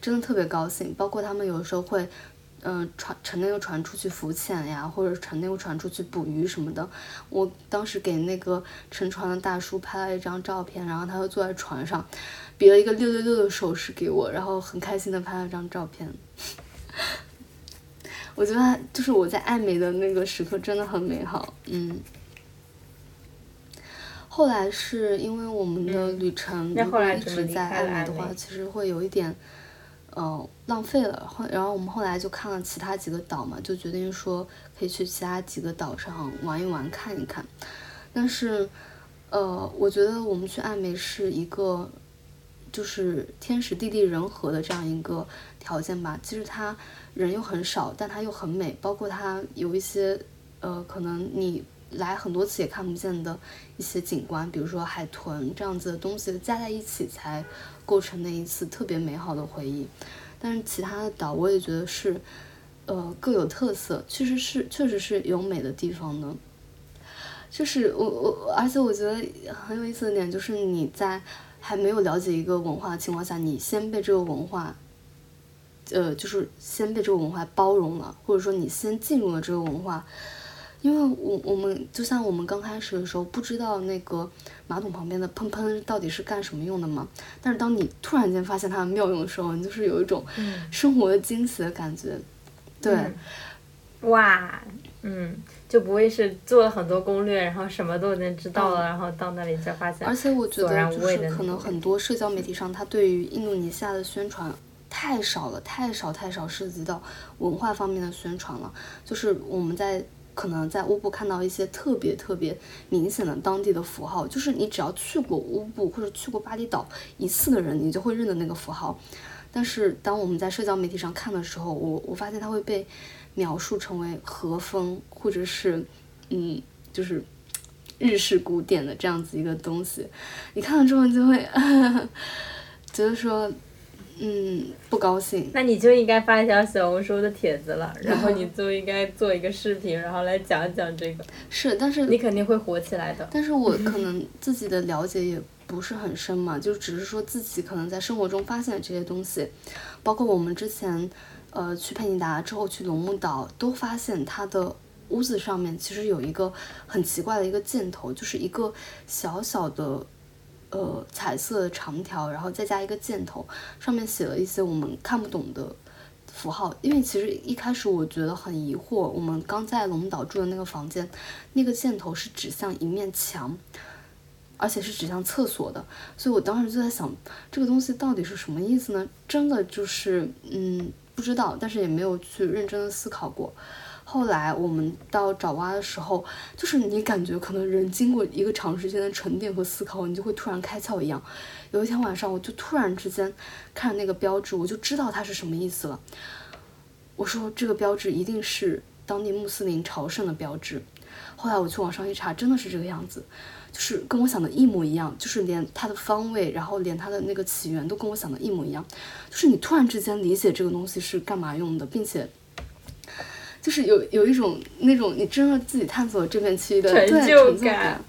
真的特别高兴。包括他们有时候会。嗯，船乘那个船出去浮潜呀，或者乘那个船出去捕鱼什么的。我当时给那个乘船的大叔拍了一张照片，然后他就坐在船上，比了一个六六六的手势给我，然后很开心的拍了张照片。我觉得就是我在爱美的那个时刻真的很美好，嗯。后来是因为我们的旅程如果一直在爱美的话，其实会有一点。嗯，浪费了。后然后我们后来就看了其他几个岛嘛，就决定说可以去其他几个岛上玩一玩，看一看。但是，呃，我觉得我们去爱美是一个，就是天时地利人和的这样一个条件吧。其实它人又很少，但它又很美，包括它有一些，呃，可能你来很多次也看不见的一些景观，比如说海豚这样子的东西加在一起才。构成那一次特别美好的回忆，但是其他的岛我也觉得是，呃，各有特色，确实是确实是有美的地方的。就是我我，而且我觉得很有意思的点就是你在还没有了解一个文化的情况下，你先被这个文化，呃，就是先被这个文化包容了，或者说你先进入了这个文化。因为我我们就像我们刚开始的时候不知道那个马桶旁边的喷喷到底是干什么用的嘛，但是当你突然间发现它的妙用的时候，你就是有一种生活的惊喜的感觉。对，哇，嗯，就不会是做了很多攻略，然后什么都已经知道了，然后到那里才发现。而且我觉得就是可能很多社交媒体上，它对于印度尼西亚的宣传太少了，太少太少涉及到文化方面的宣传了，就是我们在。可能在乌布看到一些特别特别明显的当地的符号，就是你只要去过乌布或者去过巴厘岛一次的人，你就会认得那个符号。但是当我们在社交媒体上看的时候，我我发现它会被描述成为和风或者是嗯，就是日式古典的这样子一个东西。你看了之后，你就会 觉得说。嗯，不高兴。那你就应该发一条小红书的帖子了，然后你就应该做一个视频，然后来讲讲这个。是，但是你肯定会火起来的。但是我可能自己的了解也不是很深嘛，就只是说自己可能在生活中发现这些东西，包括我们之前，呃，去佩尼达之后去龙目岛，都发现它的屋子上面其实有一个很奇怪的一个箭头，就是一个小小的。呃，彩色的长条，然后再加一个箭头，上面写了一些我们看不懂的符号。因为其实一开始我觉得很疑惑，我们刚在龙岛住的那个房间，那个箭头是指向一面墙，而且是指向厕所的，所以我当时就在想，这个东西到底是什么意思呢？真的就是，嗯，不知道，但是也没有去认真的思考过。后来我们到爪哇的时候，就是你感觉可能人经过一个长时间的沉淀和思考，你就会突然开窍一样。有一天晚上，我就突然之间看那个标志，我就知道它是什么意思了。我说这个标志一定是当地穆斯林朝圣的标志。后来我去网上一查，真的是这个样子，就是跟我想的一模一样，就是连它的方位，然后连它的那个起源都跟我想的一模一样。就是你突然之间理解这个东西是干嘛用的，并且。就是有有一种那种你真的自己探索这片区域的成就感，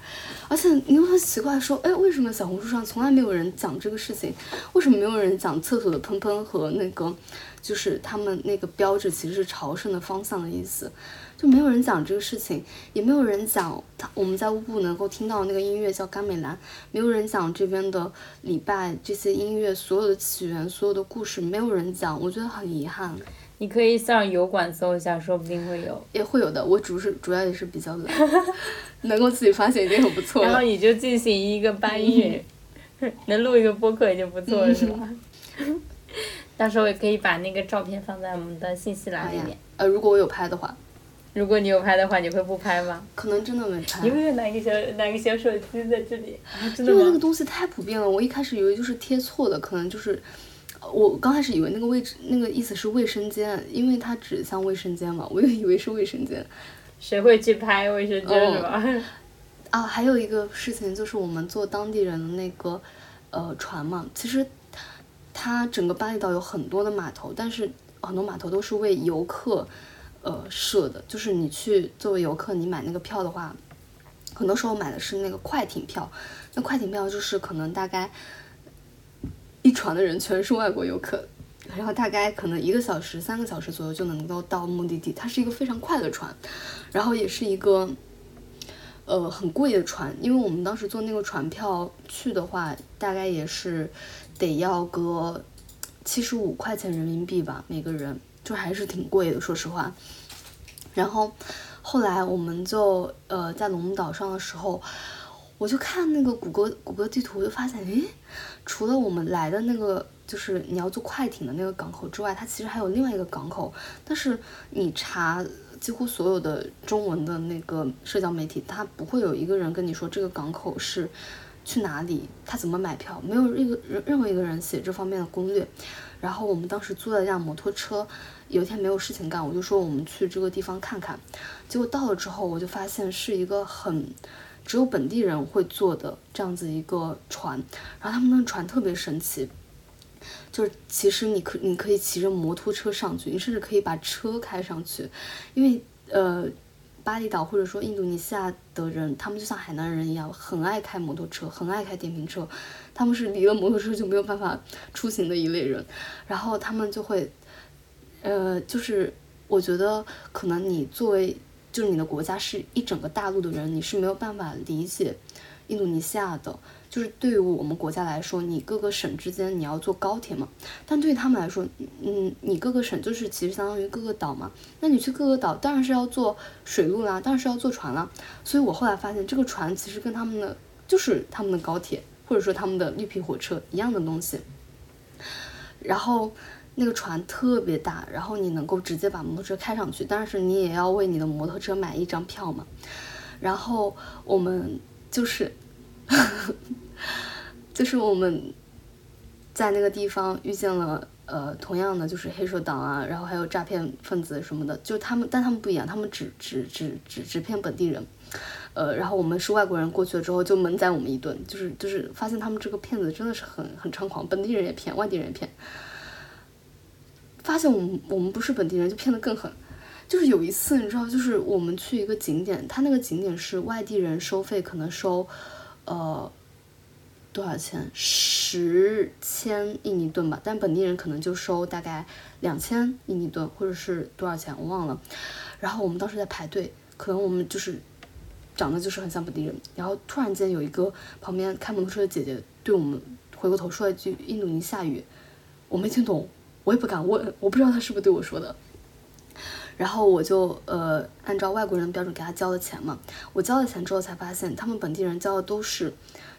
而且你又很奇怪说，哎，为什么小红书上从来没有人讲这个事情？为什么没有人讲厕所的喷喷和那个，就是他们那个标志其实是朝圣的方向的意思？就没有人讲这个事情，也没有人讲他我们在乌布能够听到那个音乐叫甘美兰，没有人讲这边的礼拜这些音乐所有的起源、所有的故事，没有人讲，我觉得很遗憾。你可以上油管搜一下，说不定会有。也会有的，我主是主要也是比较懒，能够自己发现已经很不错了。然后你就进行一个搬运，能录一个播客已经不错了，是吧？到时候也可以把那个照片放在我们的信息栏里面。呃，如果我有拍的话。如果你有拍的话，你会不拍吗？可能真的没拍。有没有拿个小拿个小手机在这里？真的因为那个东西太普遍了，我一开始以为就是贴错的，可能就是。我刚开始以为那个位置那个意思是卫生间，因为它指向卫生间嘛，我就以为是卫生间。谁会去拍卫生间是吧？啊，还有一个事情就是我们坐当地人的那个呃船嘛，其实它整个巴厘岛有很多的码头，但是很多码头都是为游客呃设的，就是你去作为游客，你买那个票的话，很多时候买的是那个快艇票，那快艇票就是可能大概。一船的人全是外国游客，然后大概可能一个小时、三个小时左右就能够到目的地。它是一个非常快的船，然后也是一个呃很贵的船，因为我们当时坐那个船票去的话，大概也是得要个七十五块钱人民币吧，每个人就还是挺贵的，说实话。然后后来我们就呃在龙岛上的时候。我就看那个谷歌谷歌地图，我就发现，诶，除了我们来的那个，就是你要坐快艇的那个港口之外，它其实还有另外一个港口。但是你查几乎所有的中文的那个社交媒体，它不会有一个人跟你说这个港口是去哪里，他怎么买票，没有任何任何一个人写这方面的攻略。然后我们当时租了一辆摩托车，有一天没有事情干，我就说我们去这个地方看看。结果到了之后，我就发现是一个很。只有本地人会坐的这样子一个船，然后他们的船特别神奇，就是其实你可你可以骑着摩托车上去，你甚至可以把车开上去，因为呃巴厘岛或者说印度尼西亚的人，他们就像海南人一样，很爱开摩托车，很爱开电瓶车，他们是离了摩托车就没有办法出行的一类人，然后他们就会，呃，就是我觉得可能你作为就是你的国家是一整个大陆的人，你是没有办法理解印度尼西亚的。就是对于我们国家来说，你各个省之间你要坐高铁嘛，但对于他们来说，嗯，你各个省就是其实相当于各个岛嘛，那你去各个岛当然是要坐水路啦，当然是要坐船啦。所以我后来发现，这个船其实跟他们的就是他们的高铁或者说他们的绿皮火车一样的东西。然后那个船特别大，然后你能够直接把摩托车开上去，但是你也要为你的摩托车买一张票嘛。然后我们就是。就是我们在那个地方遇见了，呃，同样的就是黑手党啊，然后还有诈骗分子什么的，就他们，但他们不一样，他们只只只只只骗本地人，呃，然后我们是外国人过去了之后就猛宰我们一顿，就是就是发现他们这个骗子真的是很很猖狂，本地人也骗，外地人也骗，发现我们我们不是本地人就骗得更狠，就是有一次你知道，就是我们去一个景点，他那个景点是外地人收费可能收。呃，多少钱？十千印尼盾吧，但本地人可能就收大概两千印尼盾，或者是多少钱我忘了。然后我们当时在排队，可能我们就是长得就是很像本地人。然后突然间有一个旁边开摩托车的姐姐对我们回过头说了一句印度尼西亚语，我没听懂，我也不敢问，我不知道他是不是对我说的。然后我就呃按照外国人的标准给他交了钱嘛，我交了钱之后才发现他们本地人交的都是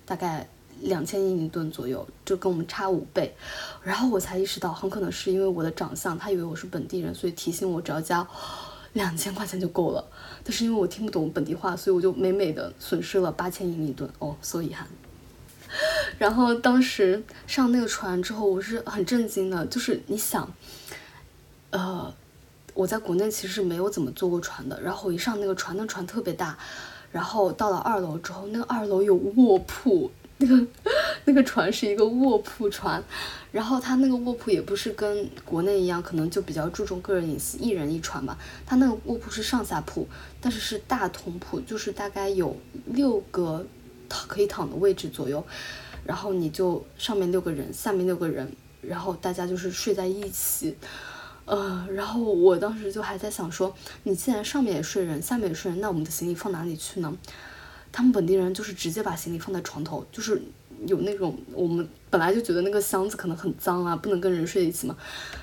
大概两千印尼盾左右，就跟我们差五倍。然后我才意识到很可能是因为我的长相，他以为我是本地人，所以提醒我只要交两千块钱就够了。但是因为我听不懂本地话，所以我就美美的损失了八千印尼盾，哦所以遗憾。然后当时上那个船之后，我是很震惊的，就是你想，呃。我在国内其实是没有怎么坐过船的，然后我一上那个船，那船特别大，然后到了二楼之后，那个二楼有卧铺，那个那个船是一个卧铺船，然后它那个卧铺也不是跟国内一样，可能就比较注重个人隐私，一人一船吧，它那个卧铺是上下铺，但是是大通铺，就是大概有六个躺可以躺的位置左右，然后你就上面六个人，下面六个人，然后大家就是睡在一起。呃，然后我当时就还在想说，你既然上面也睡人，下面也睡人，那我们的行李放哪里去呢？他们本地人就是直接把行李放在床头，就是有那种我们本来就觉得那个箱子可能很脏啊，不能跟人睡一起嘛，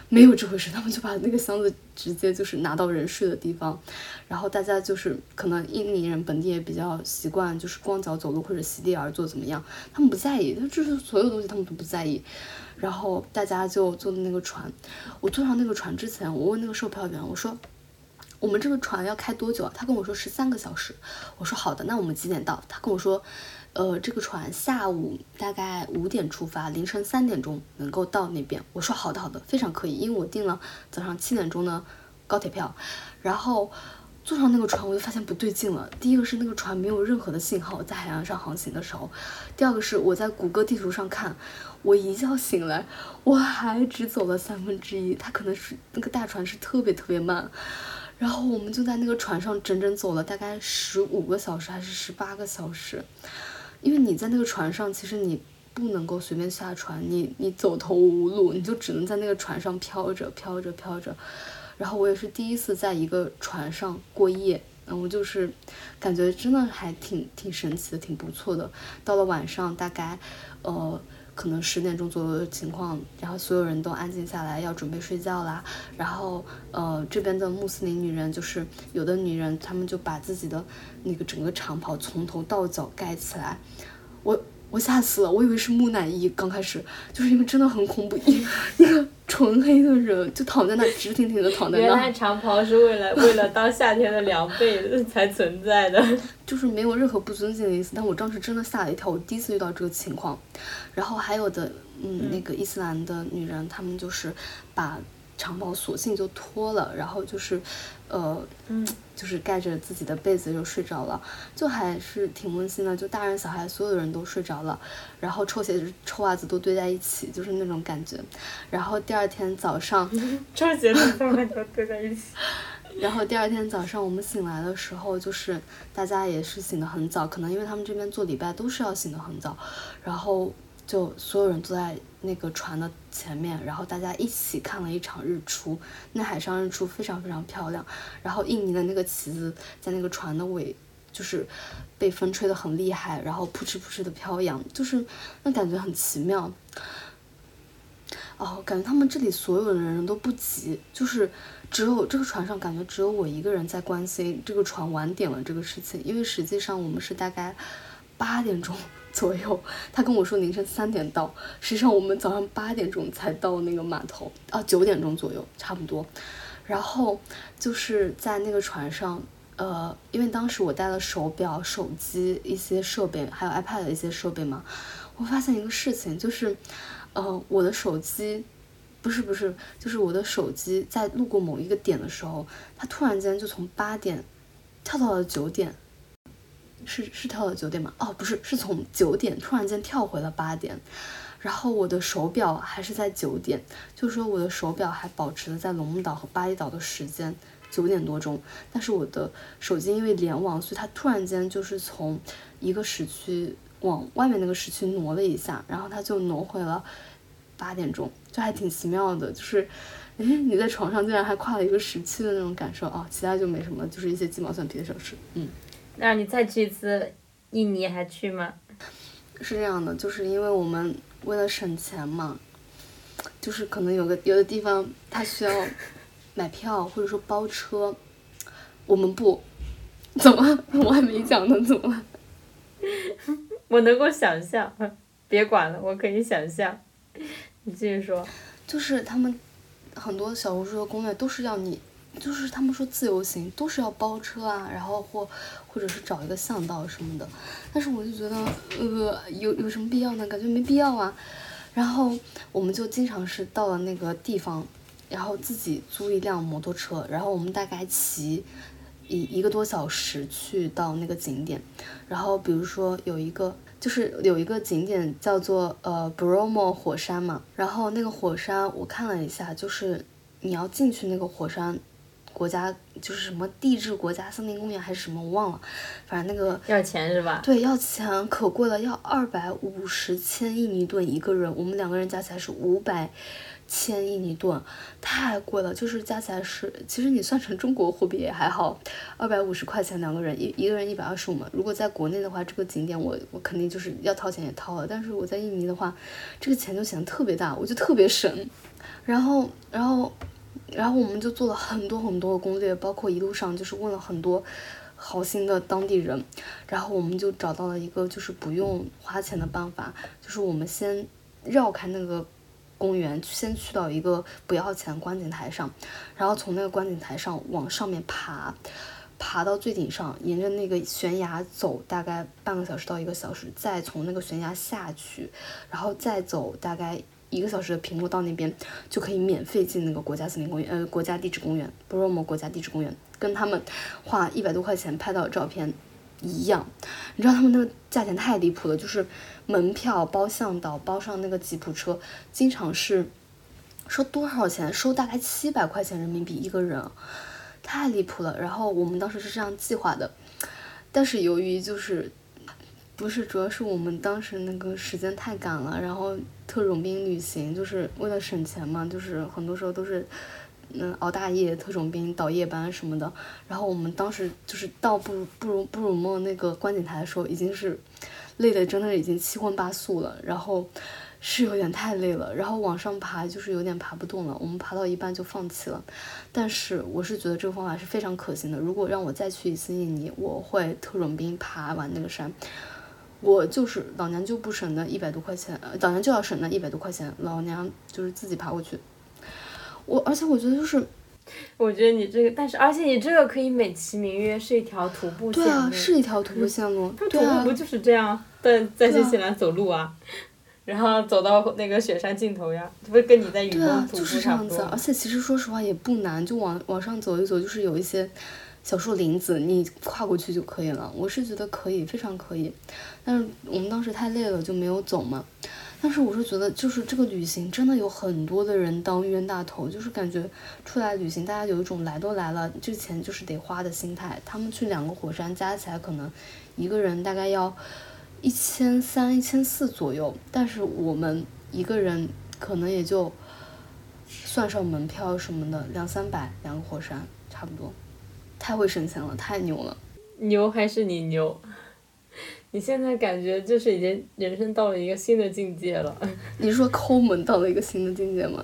没有这回事，他们就把那个箱子直接就是拿到人睡的地方，然后大家就是可能印尼人本地也比较习惯，就是光脚走路或者席地而坐怎么样，他们不在意，就是所有东西他们都不在意。然后大家就坐的那个船，我坐上那个船之前，我问那个售票员，我说我们这个船要开多久啊？他跟我说十三个小时。我说好的，那我们几点到？他跟我说，呃，这个船下午大概五点出发，凌晨三点钟能够到那边。我说好的好的，非常可以，因为我订了早上七点钟的高铁票。然后坐上那个船，我就发现不对劲了。第一个是那个船没有任何的信号，在海洋上航行的时候；第二个是我在谷歌地图上看。我一觉醒来，我还只走了三分之一。它可能是那个大船是特别特别慢，然后我们就在那个船上整整走了大概十五个小时还是十八个小时。因为你在那个船上，其实你不能够随便下船，你你走投无路，你就只能在那个船上飘着飘着飘着。然后我也是第一次在一个船上过夜，然后就是感觉真的还挺挺神奇的，挺不错的。到了晚上，大概呃。可能十点钟左右的情况，然后所有人都安静下来，要准备睡觉啦。然后，呃，这边的穆斯林女人，就是有的女人，她们就把自己的那个整个长袍从头到脚盖起来。我我吓死了，我以为是木乃伊。刚开始就是因为真的很恐怖，一一个纯黑的人就躺在那，直挺挺的躺在那。原来长袍是为了为了当夏天的凉被才存在的。就是没有任何不尊敬的意思，但我当时真的吓了一跳，我第一次遇到这个情况。然后还有的，嗯，那个伊斯兰的女人，她们就是把长袍索性就脱了，然后就是，呃，嗯，就是盖着自己的被子就睡着了，就还是挺温馨的。就大人小孩所有的人都睡着了，然后臭鞋子、臭袜子都堆在一起，就是那种感觉。然后第二天早上，臭鞋子、臭袜子堆在一起。然后第二天早上我们醒来的时候，就是大家也是醒得很早，可能因为他们这边做礼拜都是要醒得很早，然后就所有人都在那个船的前面，然后大家一起看了一场日出，那海上日出非常非常漂亮，然后印尼的那个旗子在那个船的尾，就是被风吹得很厉害，然后扑哧扑哧的飘扬，就是那感觉很奇妙。哦，感觉他们这里所有的人都不急，就是只有这个船上感觉只有我一个人在关心这个船晚点了这个事情，因为实际上我们是大概八点钟左右，他跟我说凌晨三点到，实际上我们早上八点钟才到那个码头，啊九点钟左右差不多，然后就是在那个船上，呃，因为当时我带了手表、手机一些设备，还有 iPad 的一些设备嘛，我发现一个事情就是。呃，我的手机，不是不是，就是我的手机在路过某一个点的时候，它突然间就从八点跳到了九点，是是跳到九点吗？哦，不是，是从九点突然间跳回了八点，然后我的手表还是在九点，就是说我的手表还保持了在龙目岛和巴厘岛的时间九点多钟，但是我的手机因为联网，所以它突然间就是从一个时区往外面那个时区挪了一下，然后它就挪回了。八点钟就还挺奇妙的，就是，哎，你在床上竟然还跨了一个时区的那种感受啊！其他就没什么，就是一些鸡毛蒜皮的小事。嗯，那你再去一次印尼还去吗？是这样的，就是因为我们为了省钱嘛，就是可能有个有的地方它需要买票或者说包车，我们不，怎么我还没讲呢？怎么了？我能够想象，别管了，我可以想象。你继续说，就是他们很多小红书的攻略都是要你，就是他们说自由行都是要包车啊，然后或或者是找一个向导什么的，但是我就觉得呃有有什么必要呢？感觉没必要啊。然后我们就经常是到了那个地方，然后自己租一辆摩托车，然后我们大概骑一一个多小时去到那个景点，然后比如说有一个。就是有一个景点叫做呃 Bromo 火山嘛，然后那个火山我看了一下，就是你要进去那个火山国家，就是什么地质国家森林公园还是什么，我忘了，反正那个要钱是吧？对，要钱可贵了，要二百五十千印尼盾一个人，我们两个人加起来是五百。千印尼盾太贵了，就是加起来是，其实你算成中国货币也还好，二百五十块钱两个人，一一个人一百二十五嘛。如果在国内的话，这个景点我我肯定就是要掏钱也掏了，但是我在印尼的话，这个钱就显得特别大，我就特别省。然后，然后，然后我们就做了很多很多的攻略，包括一路上就是问了很多好心的当地人，然后我们就找到了一个就是不用花钱的办法，就是我们先绕开那个。公园先去到一个不要钱观景台上，然后从那个观景台上往上面爬，爬到最顶上，沿着那个悬崖走大概半个小时到一个小时，再从那个悬崖下去，然后再走大概一个小时的平路到那边，就可以免费进那个国家森林公园，呃，国家地质公园，布罗摩国家地质公园，跟他们花一百多块钱拍到的照片一样。你知道他们那个价钱太离谱了，就是。门票包向导包上那个吉普车，经常是收多少钱？收大概七百块钱人民币一个人，太离谱了。然后我们当时是这样计划的，但是由于就是不是，主要是我们当时那个时间太赶了，然后特种兵旅行就是为了省钱嘛，就是很多时候都是嗯熬大夜，特种兵倒夜班什么的。然后我们当时就是到布布鲁布鲁莫那个观景台的时候，已经是。累的真的已经七荤八素了，然后是有点太累了，然后往上爬就是有点爬不动了，我们爬到一半就放弃了。但是我是觉得这个方法是非常可行的，如果让我再去一次印尼，我会特种兵爬完那个山。我就是老娘就不省那一百多块钱，老娘就要省那一百多块钱，老娘就是自己爬过去。我而且我觉得就是。我觉得你这个，但是而且你这个可以美其名曰是一条徒步线路。对啊，是一条徒步线路。徒步不就是这样，在在新西兰走路啊，然后走到那个雪山尽头呀，这不是跟你在雨中徒步差不多。而且其实说实话也不难，就往往上走一走，就是有一些小树林子，你跨过去就可以了。我是觉得可以，非常可以。但是我们当时太累了，就没有走嘛。但是我是觉得，就是这个旅行真的有很多的人当冤大头，就是感觉出来旅行，大家有一种来都来了，这钱就是得花的心态。他们去两个火山加起来可能一个人大概要一千三、一千四左右，但是我们一个人可能也就算上门票什么的两三百，两个火山差不多，太会省钱了，太牛了。牛还是你牛？你现在感觉就是已经人生到了一个新的境界了。你是说抠门到了一个新的境界吗？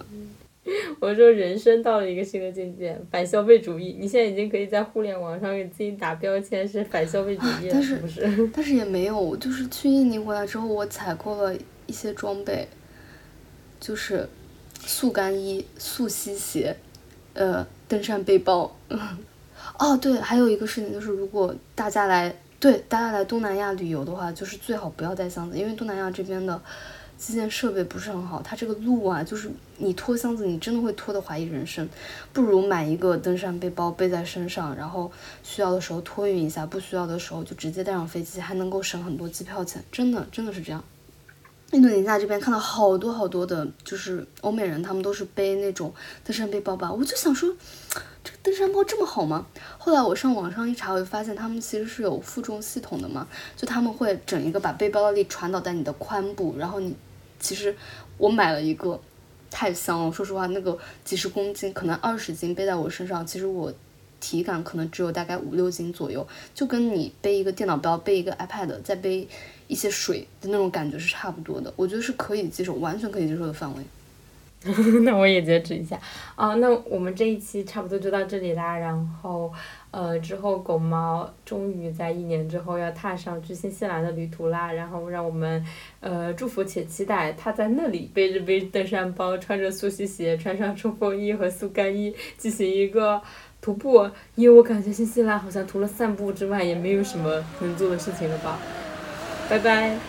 我说人生到了一个新的境界，反消费主义。你现在已经可以在互联网上给自己打标签是反消费主义了，是不是？但是也没有，就是去印尼回来之后，我采购了一些装备，就是速干衣、速吸鞋，呃，登山背包。哦，对，还有一个事情就是，如果大家来。对，大家来东南亚旅游的话，就是最好不要带箱子，因为东南亚这边的基建设备不是很好。它这个路啊，就是你拖箱子，你真的会拖得怀疑人生。不如买一个登山背包背在身上，然后需要的时候托运一下，不需要的时候就直接带上飞机，还能够省很多机票钱。真的，真的是这样。印度尼西亚这边看到好多好多的，就是欧美人，他们都是背那种登山背包吧。我就想说，这个登山包这么好吗？后来我上网上一查，我就发现他们其实是有负重系统的嘛，就他们会整一个把背包的力传导在你的髋部，然后你其实我买了一个，太香了。说实话，那个几十公斤，可能二十斤背在我身上，其实我体感可能只有大概五六斤左右，就跟你背一个电脑包、背一个 iPad 再背。一些水的那种感觉是差不多的，我觉得是可以接受，完全可以接受的范围。那我也截止一下啊，那我们这一期差不多就到这里啦。然后呃，之后狗猫终于在一年之后要踏上去新西兰的旅途啦。然后让我们呃祝福且期待它在那里背着背登山包，穿着速吸鞋，穿上冲锋衣和速干衣，进行一个徒步。因为我感觉新西兰好像除了散步之外，也没有什么能做的事情了吧。拜拜。